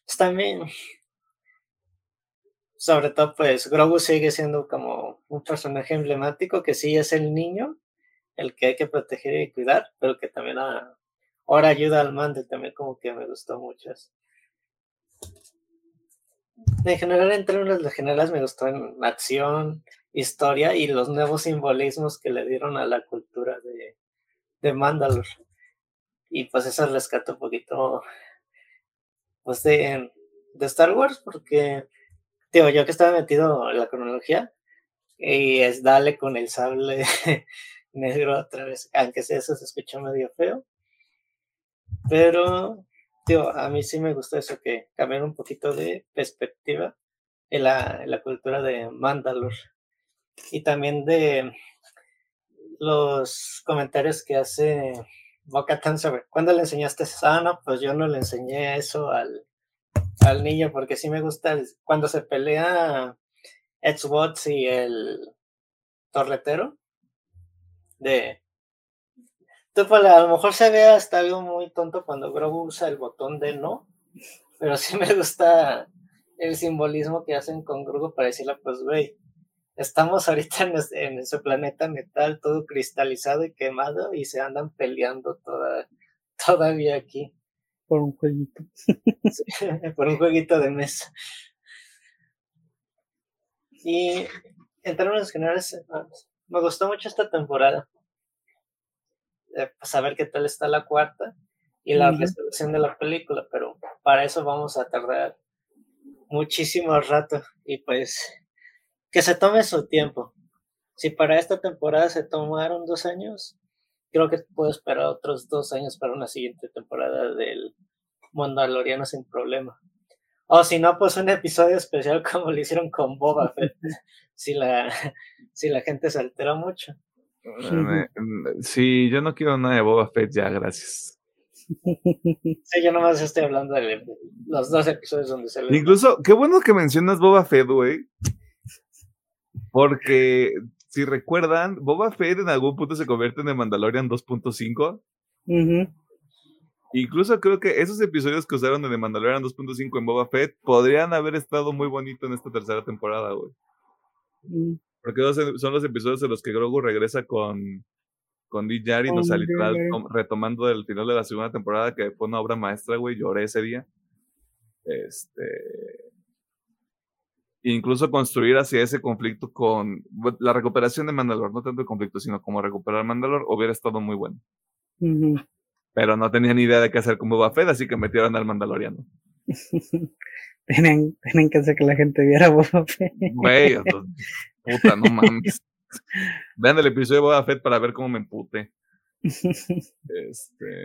pues, también, sobre todo, pues Grogu sigue siendo como un personaje emblemático que sí es el niño, el que hay que proteger y cuidar, pero que también ahora ayuda al mando y también como que me gustó mucho eso en general, en términos generales, me gustó en acción, historia y los nuevos simbolismos que le dieron a la cultura de, de Mandalore. Y pues eso rescata un poquito pues de, de Star Wars, porque, digo, yo que estaba metido en la cronología, y es dale con el sable negro otra vez, aunque sea eso se escucha medio feo. Pero, digo, a mí sí me gusta eso, que cambiar un poquito de perspectiva en la, en la cultura de Mandalore. Y también de los comentarios que hace Bocatan sobre cuándo le enseñaste eso. Ah, no, pues yo no le enseñé eso al, al niño porque sí me gusta cuando se pelea Xbox y el torretero de pues, a lo mejor se ve hasta algo muy tonto cuando Grogu usa el botón de no, pero sí me gusta el simbolismo que hacen con Grogu para decirle, pues, güey, estamos ahorita en, en su planeta metal todo cristalizado y quemado y se andan peleando toda, todavía aquí. Por un jueguito. por un jueguito de mesa. Y en términos generales, me gustó mucho esta temporada. Eh, saber qué tal está la cuarta y la resolución de la película, pero para eso vamos a tardar muchísimo rato y pues que se tome su tiempo. Si para esta temporada se tomaron dos años, creo que puedo esperar otros dos años para una siguiente temporada del Mandaloriano sin problema. O si no, pues un episodio especial como lo hicieron con Boba Fett, si la, si la gente se altera mucho. Sí, yo no quiero nada de Boba Fett ya, gracias. Sí, yo nomás estoy hablando de los dos episodios donde se le... Incluso, qué bueno que mencionas Boba Fett, güey. Porque, si recuerdan, Boba Fett en algún punto se convierte en el Mandalorian 2.5. Incluso creo que esos episodios que usaron en The Mandalorian 2.5 en Boba Fett podrían haber estado muy bonito en esta tercera temporada, güey. Mm. Porque son los episodios en los que Grogu regresa con, con D. Jari, nos retomando del final de la segunda temporada, que fue una obra maestra, güey. Lloré ese día. Este. Incluso construir hacia ese conflicto con la recuperación de Mandalore, no tanto el conflicto, sino como recuperar Mandalore, hubiera estado muy bueno. Pero no tenían idea de qué hacer con Boba Fett, así que metieron al Mandaloriano. tienen, tienen que hacer que la gente viera Boba Fett. Güey, puta, no mames. Vean el episodio de Boba Fett para ver cómo me empute. Este,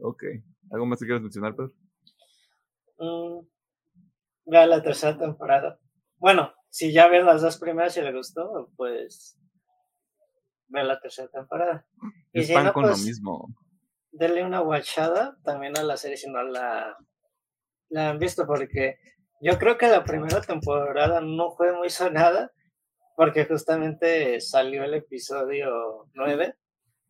ok. ¿Algo más que quieras mencionar, Pedro? Mm, vea la tercera temporada. Bueno, si ya ves las dos primeras y le gustó, pues ve la tercera temporada. Y es pan con lo pues, mismo denle una guachada también a la serie si no la, la han visto, porque yo creo que la primera temporada no fue muy sonada, porque justamente salió el episodio 9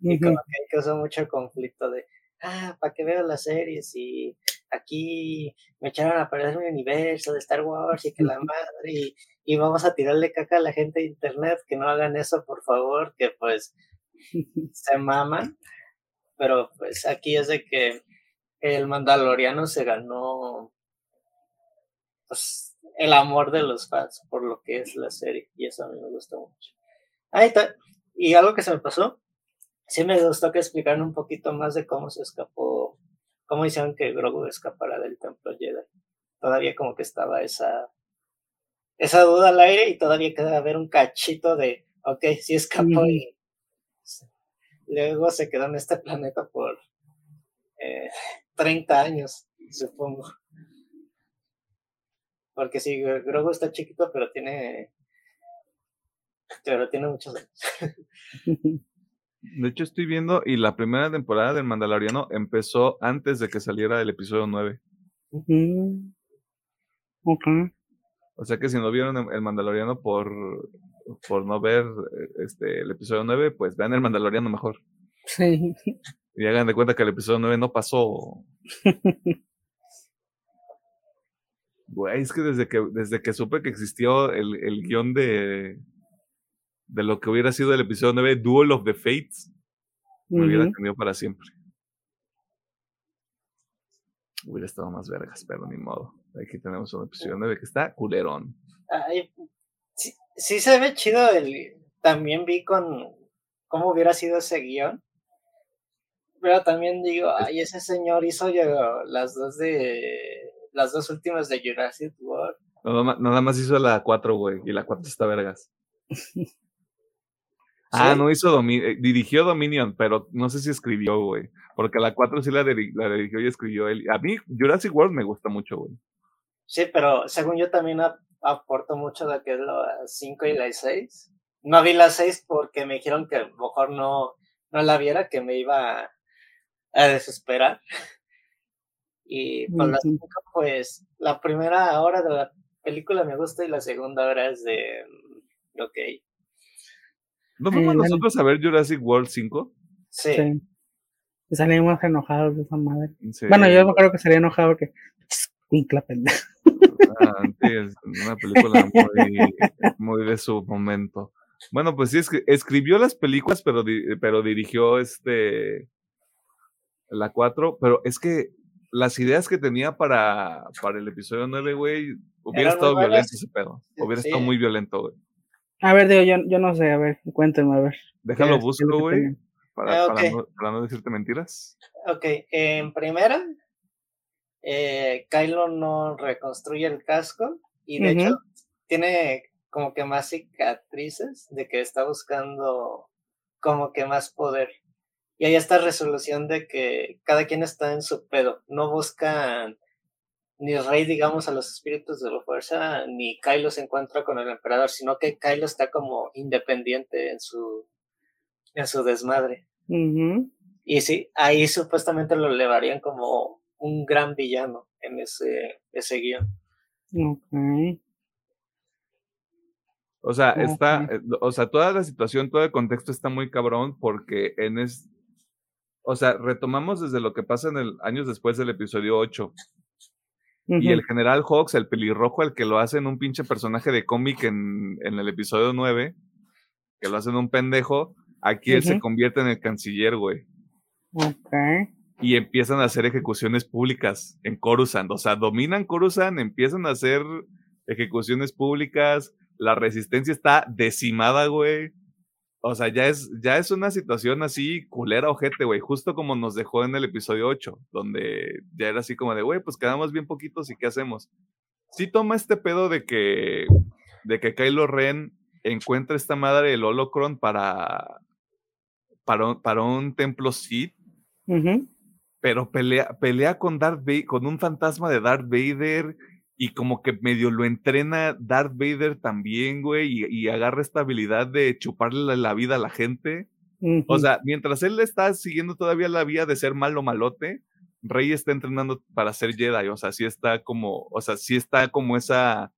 y como que causó mucho conflicto de, ah, ¿para qué veo las series? Y aquí me echaron a perder mi universo de Star Wars y que la madre, y, y vamos a tirarle caca a la gente de internet, que no hagan eso, por favor, que pues se maman pero pues aquí es de que el Mandaloriano se ganó pues, el amor de los fans por lo que es la serie y eso a mí me gustó mucho. Ahí está. Y algo que se me pasó, sí me gustó que explicaran un poquito más de cómo se escapó, cómo hicieron que Grogu escapara del templo Jedi. Todavía como que estaba esa esa duda al aire y todavía queda ver un cachito de, ok, sí escapó y Luego se quedó en este planeta por eh, 30 años, supongo. Porque sí, Grogu está chiquito, pero tiene. Pero tiene muchos años. De hecho, estoy viendo, y la primera temporada del Mandaloriano empezó antes de que saliera el episodio 9. O sea que si no vieron el Mandaloriano por, por no ver este, el episodio 9, pues vean el Mandaloriano mejor. Sí. Y hagan de cuenta que el episodio 9 no pasó. Güey, es que desde que, desde que supe que existió el, el guion de, de lo que hubiera sido el episodio 9, Duel of the Fates, me hubiera cambiado para siempre. Hubiera estado más vergas, pero ni modo. Aquí tenemos un episodio 9 que está culerón. Ay, sí, se ve chido. El, también vi con cómo hubiera sido ese guion. Pero también digo, ay, ese señor hizo las dos de, las dos últimas de Jurassic World. Nada más, nada más hizo la 4, güey, y la 4 está vergas. Ah, no hizo Domi eh, dirigió Dominion, pero no sé si escribió, güey. Porque la 4 sí la, diri- la dirigió y escribió él. A mí Jurassic World me gusta mucho, güey. Sí, pero según yo también ap- aporto mucho de que es la 5 y la 6. No vi la 6 porque me dijeron que a lo mejor no, no la viera, que me iba a, a desesperar. Y por la Ujú. 5, pues la primera hora de la película me gusta y la segunda hora es de, mm, ok, ¿No fuimos Eh, bueno. nosotros a ver Jurassic World 5? sí, Sí. Y salimos enojados de esa madre. Sí. Bueno, yo creo que sería enojado porque. Cuincla, pendejo. Ah, sí, es una película muy, muy de su momento. Bueno, pues sí, escri- escribió las películas, pero, di- pero dirigió este la 4, pero es que las ideas que tenía para, para el episodio 9, güey, hubiera estado violento ese pedo. Hubiera Sí. estado muy violento, güey. A ver, digo, yo, yo no sé, a ver, cuéntenme, a ver. Déjalo ¿qué es- qué es lo busco, güey, Ah, para no, para no decirte mentiras. Ok, en primera, eh, Kylo no reconstruye el casco y de hecho tiene como que más cicatrices de que está buscando como que más poder. Y hay esta resolución de que cada quien está en su pedo, no buscan ni Rey, digamos, a los espíritus de la fuerza, ni Kylo se encuentra con el emperador, sino que Kylo está como independiente en su, en su desmadre. Y sí, ahí supuestamente lo elevarían como un gran villano en ese, ese guion. Ok. O sea, está, eh, o sea, toda la situación, todo el contexto está muy cabrón porque en es, o sea, retomamos desde lo que pasa en el años después del episodio 8 y el general Hawks, el pelirrojo, el que lo hace en un pinche personaje de cómic en, en el episodio 9, que lo hacen un pendejo, aquí él se convierte en el canciller, güey. Ok. Y empiezan a hacer ejecuciones públicas en Coruscant. O sea, dominan Coruscant, empiezan a hacer ejecuciones públicas. La resistencia está decimada, güey. O sea, ya es, ya es una situación así culera ojete, güey. Justo como nos dejó en el episodio 8, donde ya era así como de, güey, pues quedamos bien poquitos y ¿qué hacemos? Sí toma este pedo de que, de que Kylo Ren encuentra esta madre del Holocron para, para, un- para un templo Sith pero pelea, pelea con Darth Vader, con un fantasma de Darth Vader y como que medio lo entrena Darth Vader también, güey, y, y agarra esta habilidad de chuparle la, vida a la gente. O sea, mientras él está siguiendo todavía la vía de ser malo malote, Rey está entrenando para ser Jedi, o sea, sí está como, o sea, sí está como esa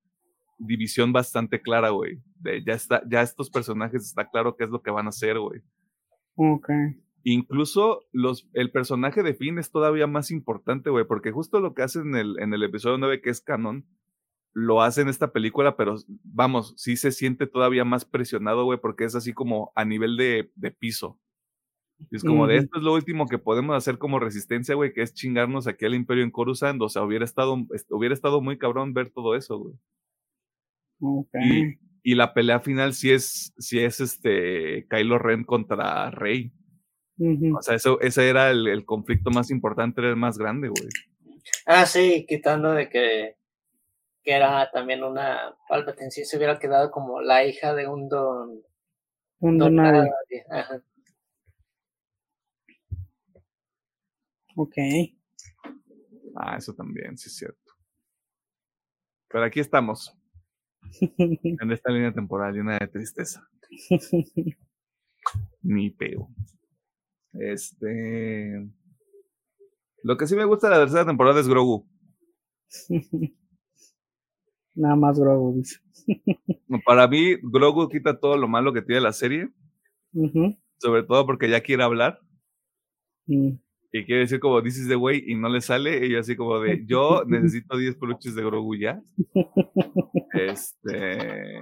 división bastante clara, güey. De ya está, ya estos personajes está claro qué es lo que van a hacer, güey. Ok. Incluso los, el personaje de Finn es todavía más importante, güey, porque justo lo que hace en el, en el episodio 9, que es canon, lo hace en esta película, pero vamos, sí se siente todavía más presionado, güey, porque es así como a nivel de, de piso. Y es como de esto es lo último que podemos hacer como resistencia, güey, que es chingarnos aquí al Imperio en Coruscant. O sea, hubiera estado, est- hubiera estado muy cabrón ver todo eso, güey. Y, y la pelea final sí es, sí es este Kylo Ren contra Rey. O sea, eso, ese era el, el conflicto más importante, era el más grande, güey. Ah, sí, quitando de que, que era también una Palpatine, sí se hubiera quedado como la hija de un don, Un don nadie. Ajá. Ok. Ah, eso también, sí es cierto. Pero aquí estamos, en esta línea temporal llena de tristeza. Ni peo. Este. Lo que sí me gusta de la tercera temporada es Grogu. Nada más Grogu, dice. Para mí, Grogu quita todo lo malo que tiene la serie, sobre todo porque ya quiere hablar Mm. y quiere decir como dices de güey y no le sale. Y yo así como de yo necesito 10 peluches de Grogu ya. Este.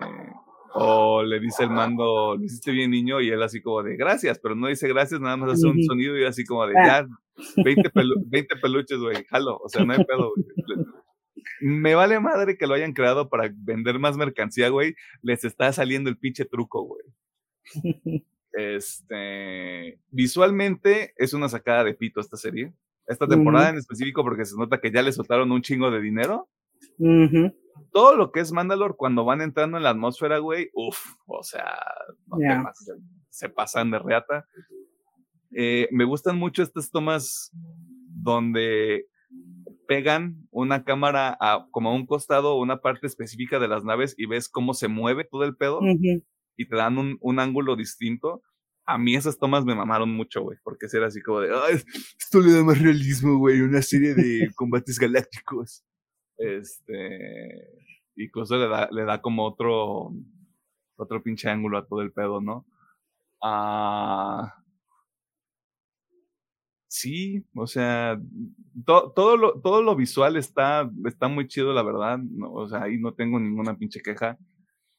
O le dice el mando, lo hiciste bien, niño, y él así como de gracias, pero no dice gracias, nada más hace un sonido y así como de Ah. ya, 20, pelu- 20 peluches, güey, jalo, o sea, no hay pedo, güey. Me vale madre que lo hayan creado para vender más mercancía, güey. Les está saliendo el pinche truco, güey. Este, visualmente es una sacada de pito esta serie. esta temporada en específico porque se nota que ya le soltaron un chingo de dinero. Ujú. Todo lo que es Mandalore cuando van entrando en la atmósfera, güey, uff, o sea, no Ya. pases, se pasan de reata. Eh, me gustan mucho estas tomas donde pegan una cámara a como a un costado o una parte específica de las naves y ves cómo se mueve todo el pedo Ujú. y te dan un, un ángulo distinto. A mí esas tomas me mamaron mucho, güey, porque era así como de, "Ay, esto le da más realismo, güey, una serie de combates galácticos. Este, incluso le da, le da como otro, otro pinche ángulo a todo el pedo, ¿no? Ah, sí, o sea, to- todo, lo, todo lo visual está, está muy chido, la verdad, no, o sea, ahí no tengo ninguna pinche queja.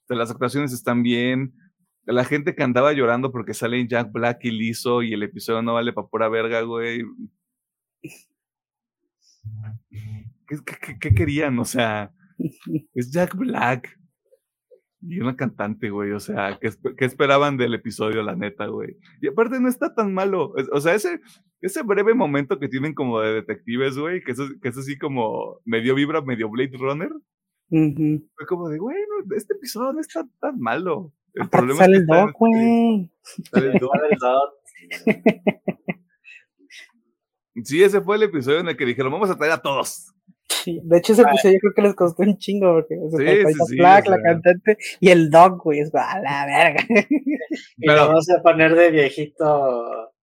Las actuaciones están bien. La gente que andaba llorando porque sale Jack Black y liso y el episodio no vale pa' pura verga, güey. ¿Qué, qué- qué- qué querían? O sea, es Jack Black. Y una cantante, güey. O sea, ¿qué, esp- qué esperaban del episodio, la neta, güey? Y aparte no está tan malo. O sea, ese, ese breve momento que tienen como de detectives, güey, que, eso, que es así como medio vibra, medio Blade Runner. Fue como de, güey, no, este episodio no está tan malo. El Aparte problema sale es el que está en Doc, güey. este- sale el Doc. Sale el Dot. Sí, ese fue el episodio en el que dijeron, vamos a traer a todos. Sí, De hecho, ese episodio yo creo que les costó un chingo, porque o sea, Sí, está sí, Jack sí, Black, o la cantante, y el Dog, güey, es a la verga. Y Pero- lo vamos a poner de viejito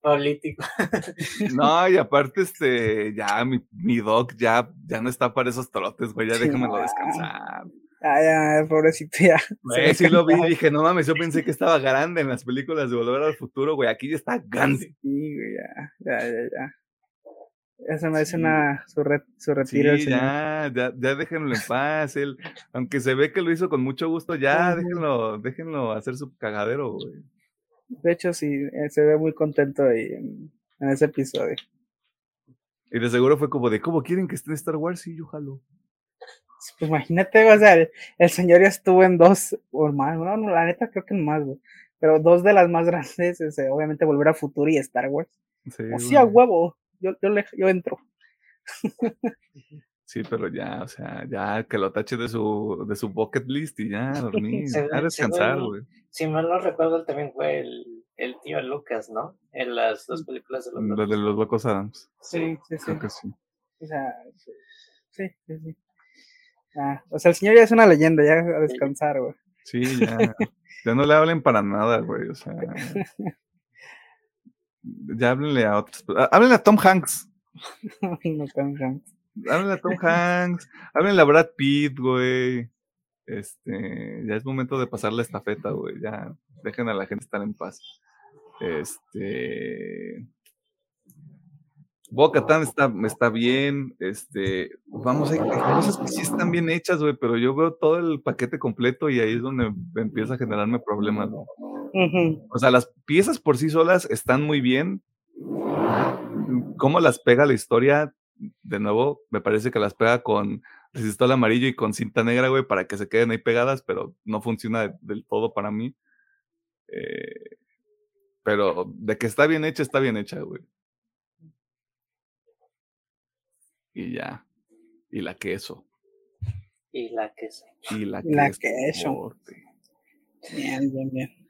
político. No, y aparte, este, ya mi, mi Doc ya, ya no está para esos trotes, güey, ya Sí, déjamelo no. descansar. Ay, ay, pobrecito, ya. Güey, sí lo vi y dije, no mames, yo pensé que estaba grande en las películas de Volver al Futuro, güey, aquí ya está grande. Sí, güey, ya, ya, ya, ya. Se me hace Sí. una, su, re- su Sí, retiro. señor. ya, ya, ya déjenlo en paz. Él, aunque se ve que lo hizo con mucho gusto, ya déjenlo, déjenlo hacer su cagadero, güey. De hecho, sí, eh, se ve muy contento ahí en, en ese episodio. Y de seguro fue como de, ¿cómo quieren que esté en Star Wars? Sí, yo jalo. Pues imagínate, o sea, el, el señor ya estuvo en dos, o más, no, no, la neta creo que en más, güey. Pero dos de las más grandes, es, obviamente Volver a Futuro y Star Wars. Sí, O sí, a güey. huevo, yo, yo, le, yo entro. Sí, pero ya, o sea, ya que lo tache de su, de su bucket list y ya dormir, a descansar, güey. Si mal no recuerdo, él también fue el, el tío Lucas, ¿no? En las dos películas de los de los locos Adams. Sí, sí, sí. Creo que sí. O sea, sí, sí, sí. Ah, o sea, el señor ya es una leyenda, ya a descansar, güey. Sí, ya. ya no le hablen para nada, güey. O sea. Ya háblenle a otros. ah, Háblenle a Tom Hanks. no. Háblenle a Tom Hanks. Háblenle a Brad Pitt, güey. Este. Ya es momento de pasar la estafeta, güey. Ya. Dejen a la gente estar en paz. Este. Boca Katan está, está bien. Este. Vamos, hay, hay cosas que sí están bien hechas, güey. Pero yo veo todo el paquete completo y ahí es donde empieza a generarme problemas, O sea, las piezas por sí solas están muy bien. ¿Cómo las pega la historia? De nuevo, me parece que las pega con resistol amarillo y con cinta negra, güey, para que se queden ahí pegadas, pero no funciona de- del todo para mí. Eh, pero de que está bien hecha, está bien hecha, güey. Y ya. Y la queso. Y la que se. Y la, Y la queso. queso. Bien, bien, bien.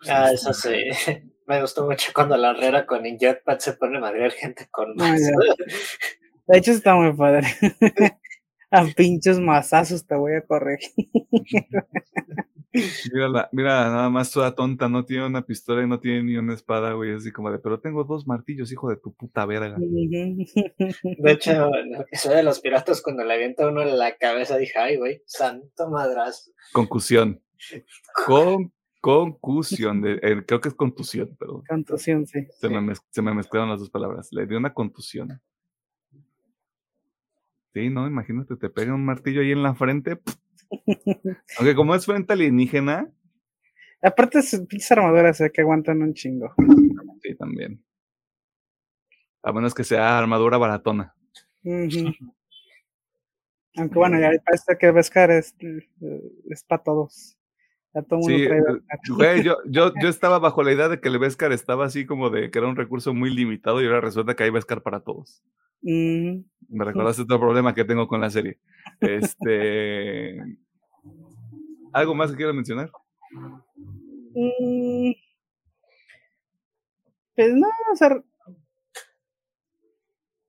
Pues Ah, eso sí. Me gustó mucho cuando la herrera con el jetpack se pone a madrear gente con más. De hecho, está muy padre. A pinches mazazos te voy a corregir. Mira, la- mira, nada más toda tonta, no tiene una pistola y no tiene ni una espada, güey. Así como de, pero tengo dos martillos, hijo de tu puta verga. De hecho, en el episodio de los piratas, cuando le avienta uno en la cabeza, dije, ay, güey, santo madrazo. Concusión. Con, concusión. De, eh, creo que es contusión, pero Contusión, sí. se, me mez- se me mezclaron las dos palabras. Le dio una contusión. Sí, no, imagínate, te pega un martillo ahí en la frente. Aunque como es frente alienígena, Aparte, pinches armaduras sé que aguantan un chingo. sí, también. A menos que sea armadura baratona. Aunque bueno, ya parece que Beskar es, es para todos. Ya todo el mundo Sí, eh, güey, yo, yo, yo estaba bajo la idea de que el Beskar estaba así como de que era un recurso muy limitado y ahora resulta que hay Beskar para todos. Mm, Me recordaste otro problema que tengo con la serie. Este. ¿Algo más que quiero mencionar? mm, pues no, o sea,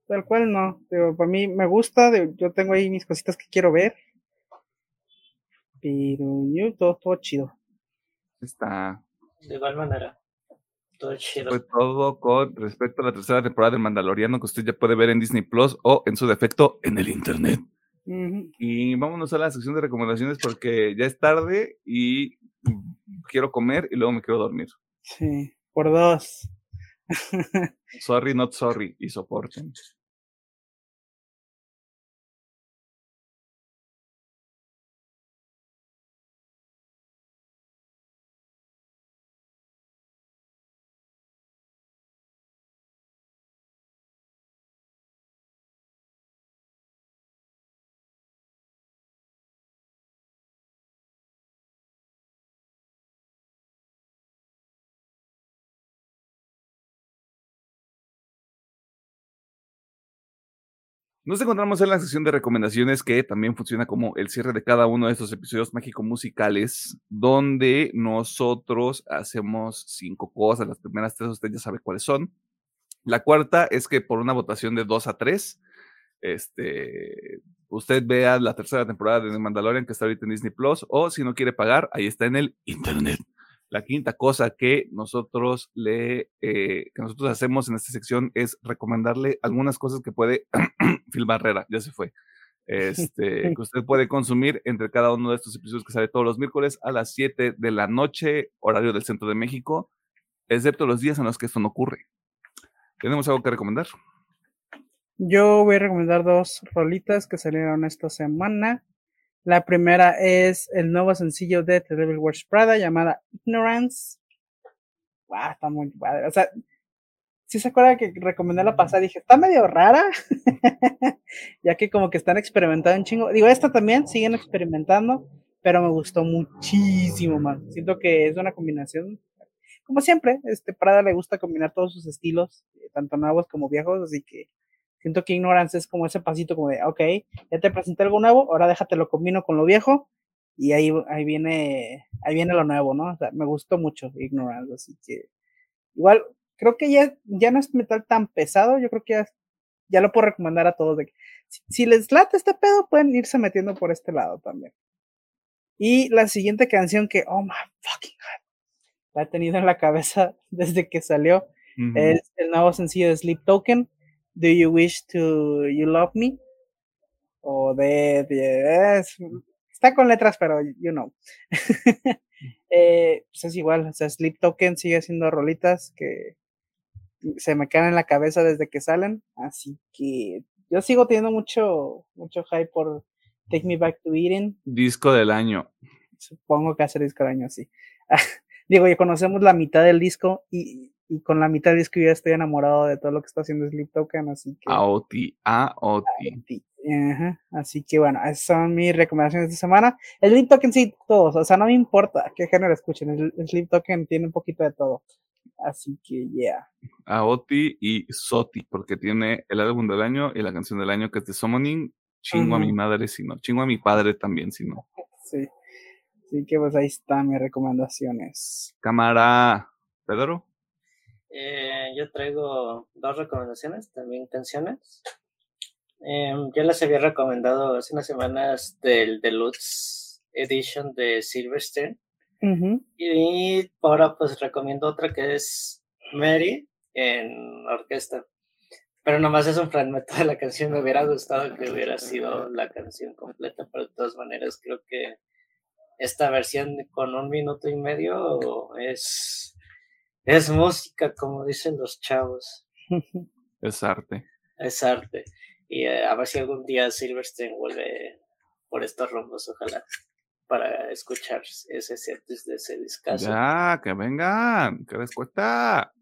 tal cual no. Digo, para mí me gusta, yo tengo ahí mis cositas que quiero ver. Pero yo todo, todo chido. Está. De igual manera. Todo chido. Fue todo con respecto a la tercera temporada de Mandaloriano que usted ya puede ver en Disney Plus o en su defecto en el Internet. Y vámonos a la sección de recomendaciones porque ya es tarde y quiero comer y luego me quiero dormir. Sí, por dos. Sorry, not sorry. Y soporten. Nos encontramos en la sección de recomendaciones que también funciona como el cierre de cada uno de estos episodios mágico-musicales, donde nosotros hacemos cinco cosas. Las primeras tres usted ya sabe cuáles son. La cuarta es que por una votación de dos a tres, este, usted vea la tercera temporada de The Mandalorian que está ahorita en Disney Plus, o si no quiere pagar, ahí está en el Internet. La quinta cosa que nosotros le eh, que nosotros hacemos en esta sección es recomendarle algunas cosas que puede Phil Barrera, ya se fue. Este, que usted puede consumir entre cada uno de estos episodios que sale todos los miércoles a las 7 de la noche, horario del centro de México, excepto los días en los que esto no ocurre. ¿Tenemos algo que recomendar? Yo voy a recomendar dos rolitas que salieron esta semana. La primera es el nuevo sencillo de The Devil Wears Prada llamada Ignorance. Wow, está muy padre. O sea, si se acuerda que recomendé la pasada, dije, está medio rara, ya que como que están experimentando un chingo. Digo, esta también siguen experimentando, pero me gustó muchísimo más. Siento que es una combinación, como siempre, este Prada le gusta combinar todos sus estilos, eh, tanto nuevos como viejos, así que siento que Ignorance es como ese pasito como de, ok, ya te presenté algo nuevo, ahora déjate lo combino con lo viejo y ahí, ahí viene, ahí viene lo nuevo, ¿no? O sea, me gustó mucho Ignorance, así que igual creo que ya, ya no es metal tan pesado, yo creo que ya, ya lo puedo recomendar a todos de que si, si les late este pedo, pueden irse metiendo por este lado también. Y la siguiente canción que, oh my fucking god, la he tenido en la cabeza desde que salió, Ujú. es el nuevo sencillo de Sleep Token, Do You Wish to You Love Me? O de, de- es- está con letras, pero you know. Eh, pues es igual, o sea, Sleep Token sigue haciendo rolitas que se me quedan en la cabeza desde que salen, así que yo sigo teniendo mucho, mucho hype por Take Me Back to Eden, Disco del año. supongo que hace disco del año, sí. Digo, ya conocemos la mitad del disco y, y con la mitad disco yo ya estoy enamorado de todo lo que está haciendo Sleep Token, así que... AOTI, AOTI. Ajá, Así que bueno, esas son mis recomendaciones de semana. El Sleep Token sí, todos, o sea, no me importa qué género escuchen, el, Sleep Token tiene un poquito de todo. Así que, yeah. AOTI y SOTI, porque tiene el álbum del año y la canción del año que es de Summoning. Chingo a mi madre si no. Chingo a mi padre también si no. Sí. Así que pues ahí están mis recomendaciones. Cámara. Pedro. Eh, yo traigo dos recomendaciones, también canciones. Em, ya les había recomendado hace unas semanas del Deluxe Edition de Silverstein. Ujú. Y ahora pues recomiendo otra que es Mary en orquesta. Pero nomás es un fragmento de la canción. Me hubiera gustado que hubiera sido la canción completa, pero de todas maneras creo que esta versión con un minuto y medio es, es música, como dicen los chavos. Es arte. Es arte. Y eh, a ver si algún día Silverstein vuelve por estos rumbos, ojalá, para escuchar ese set de ese discazo. Ya, que vengan. ¿Qué les cuesta?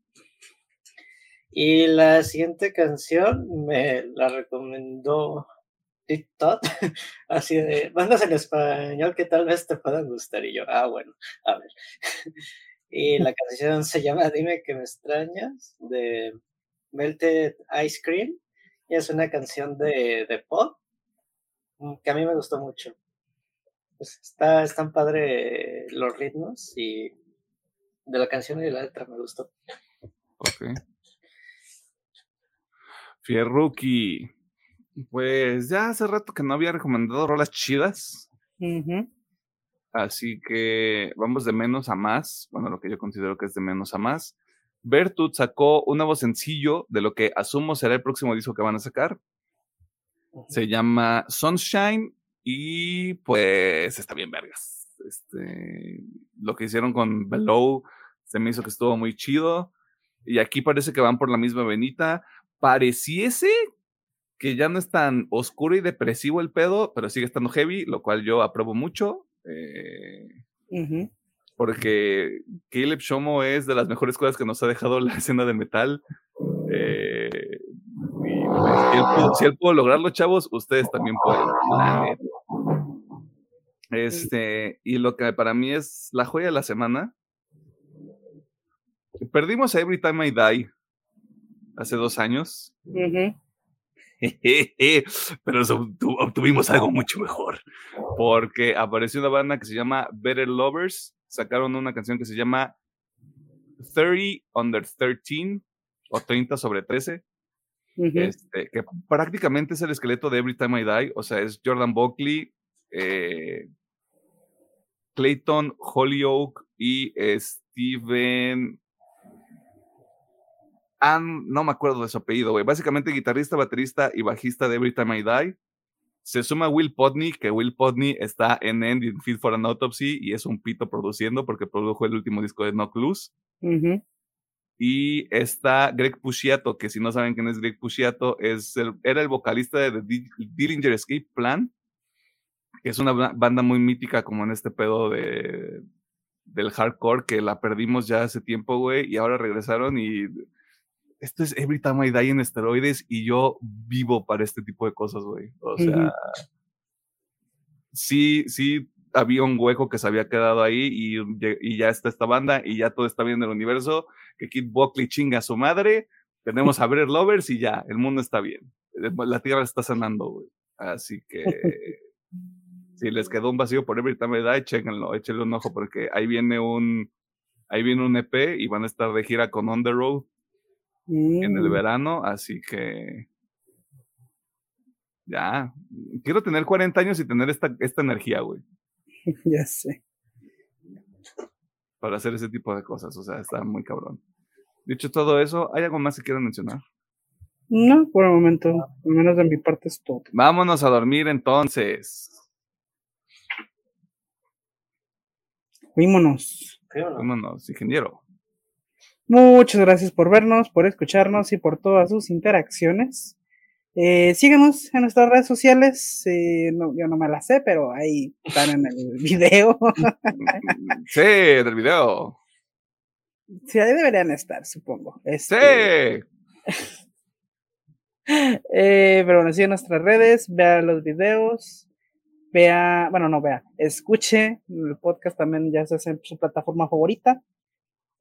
Y la siguiente canción me la recomendó TikTok, así de bandas en español que tal vez te puedan gustar. Y yo, ah, bueno, a ver. Y la canción se llama Dime que me extrañas, de Melted Ice Cream. Y es una canción de, de pop mm, que a mí me gustó mucho. Pues está, están padre los ritmos y de la canción y de la letra me gustó. Ok. Fierruki. Pues ya hace rato que no había recomendado rolas chidas. Así que vamos de menos a más. Bueno, lo que yo considero que es de menos a más. Bertut sacó un nuevo sencillo de lo que asumo será el próximo disco que van a sacar. Se llama Sunshine y pues está bien vergas. Este, lo que hicieron con Below se me hizo que estuvo muy chido. Y aquí parece que van por la misma venita. Pareciese que ya no es tan oscuro y depresivo el pedo, pero sigue estando heavy, lo cual yo apruebo mucho. Eh, porque Caleb Shomo es de las mejores cosas que nos ha dejado la escena del metal. Eh, y si, él pudo, lograrlo, chavos, ustedes también pueden. Este, y lo que para mí es la joya de la semana. Perdimos a Every Time I Die hace dos años. pero obtuvimos algo mucho mejor, porque apareció una banda que se llama Better Lovers, sacaron una canción que se llama 30 Under 13 o 30 sobre 13, este, que prácticamente es el esqueleto de Every Time I Die, o sea, es Jordan Buckley, eh, Clayton Hollyoak y Steven no me acuerdo de su apellido, güey. Básicamente guitarrista, baterista y bajista de Every Time I Die. Se suma Will Podney, que Will Podney está en Ending Feed for an Autopsy y es un pito produciendo porque produjo el último disco de No Clues. Y está Greg Pusciato, que si no saben quién es Greg Pusciato, es era el vocalista de The Dillinger Escape Plan, que es una banda muy mítica como en este pedo de, del hardcore, que la perdimos ya hace tiempo, güey, y ahora regresaron y esto es Every Time I Die en esteroides y yo vivo para este tipo de cosas, güey. O sea, sí, sí había un hueco que se había quedado ahí y, y, ya está esta banda y ya todo está bien en el universo, que Kid Buckley chinga a su madre, tenemos a Better Lovers y ya, el mundo está bien. La tierra está sanando, güey. Así que si les quedó un vacío por Every Time I Die, chéquenlo, échenle un ojo porque ahí viene un ahí viene un EP y van a estar de gira con On The Road en el mm. verano, así que ya, quiero tener 40 años y tener esta, esta energía, güey. ya sé. Para hacer ese tipo de cosas, o sea, está muy cabrón. Dicho todo eso, ¿hay algo más que quieran mencionar? No, por el momento, al menos de mi parte es todo. Vámonos a dormir entonces. Vímonos. Vámonos, ingeniero. Muchas gracias por vernos, por escucharnos y por todas sus interacciones. Eh, síganos en nuestras redes sociales. Eh, no, yo no me las sé, pero ahí están en el video. sí, del video. Sí, ahí deberían estar, supongo. Este, sí. eh, pero bueno, sigue nuestras redes, vea los videos, vea, bueno, no vea, escuche el podcast también, ya sea en su plataforma favorita.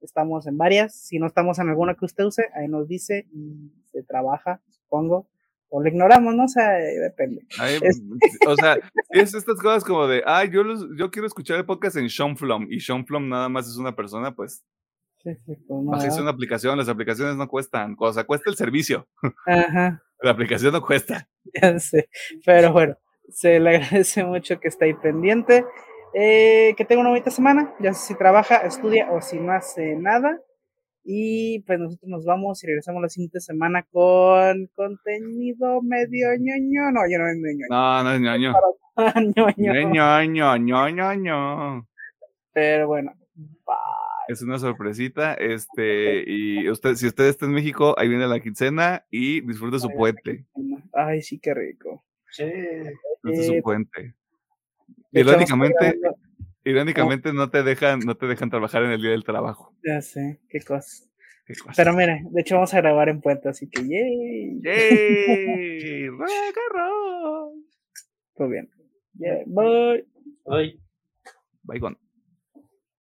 Estamos en varias. Si no estamos en alguna que usted use, ahí nos dice y se trabaja, supongo. O lo ignoramos, ¿no? O sea, depende. O sea, es estas cosas como de, ay, yo, los, yo quiero escuchar el podcast en Sean Flom y Sean Flom nada más es una persona, pues. Sí, sí, pues es una aplicación, las aplicaciones no cuestan, o sea, cuesta el servicio. Ajá. La aplicación no cuesta. Ya sé, pero bueno, se le agradece mucho que esté ahí pendiente. Eh, que tenga una bonita semana, ya sé si trabaja, estudia o si no hace nada. Y pues nosotros nos vamos y regresamos la siguiente semana con contenido medio ñoño. No, yo no es ñoño. No, no es ñoño. ñoño. ñoño, ñoño, Pero bueno, bye. Es una sorpresita. Este, y usted, si usted está en México, ahí viene la quincena y disfrute su puente. Ay, sí, qué rico. Sí. Disfrute su puente. Irónicamente, irónicamente no te dejan, no te dejan trabajar en el día del trabajo. Ya sé, qué cosa. Pero mire, de hecho vamos a grabar en Puente, así que ¡yay! ¡Yay! Todo bien. Yeah, bye. Bye. Bye, con.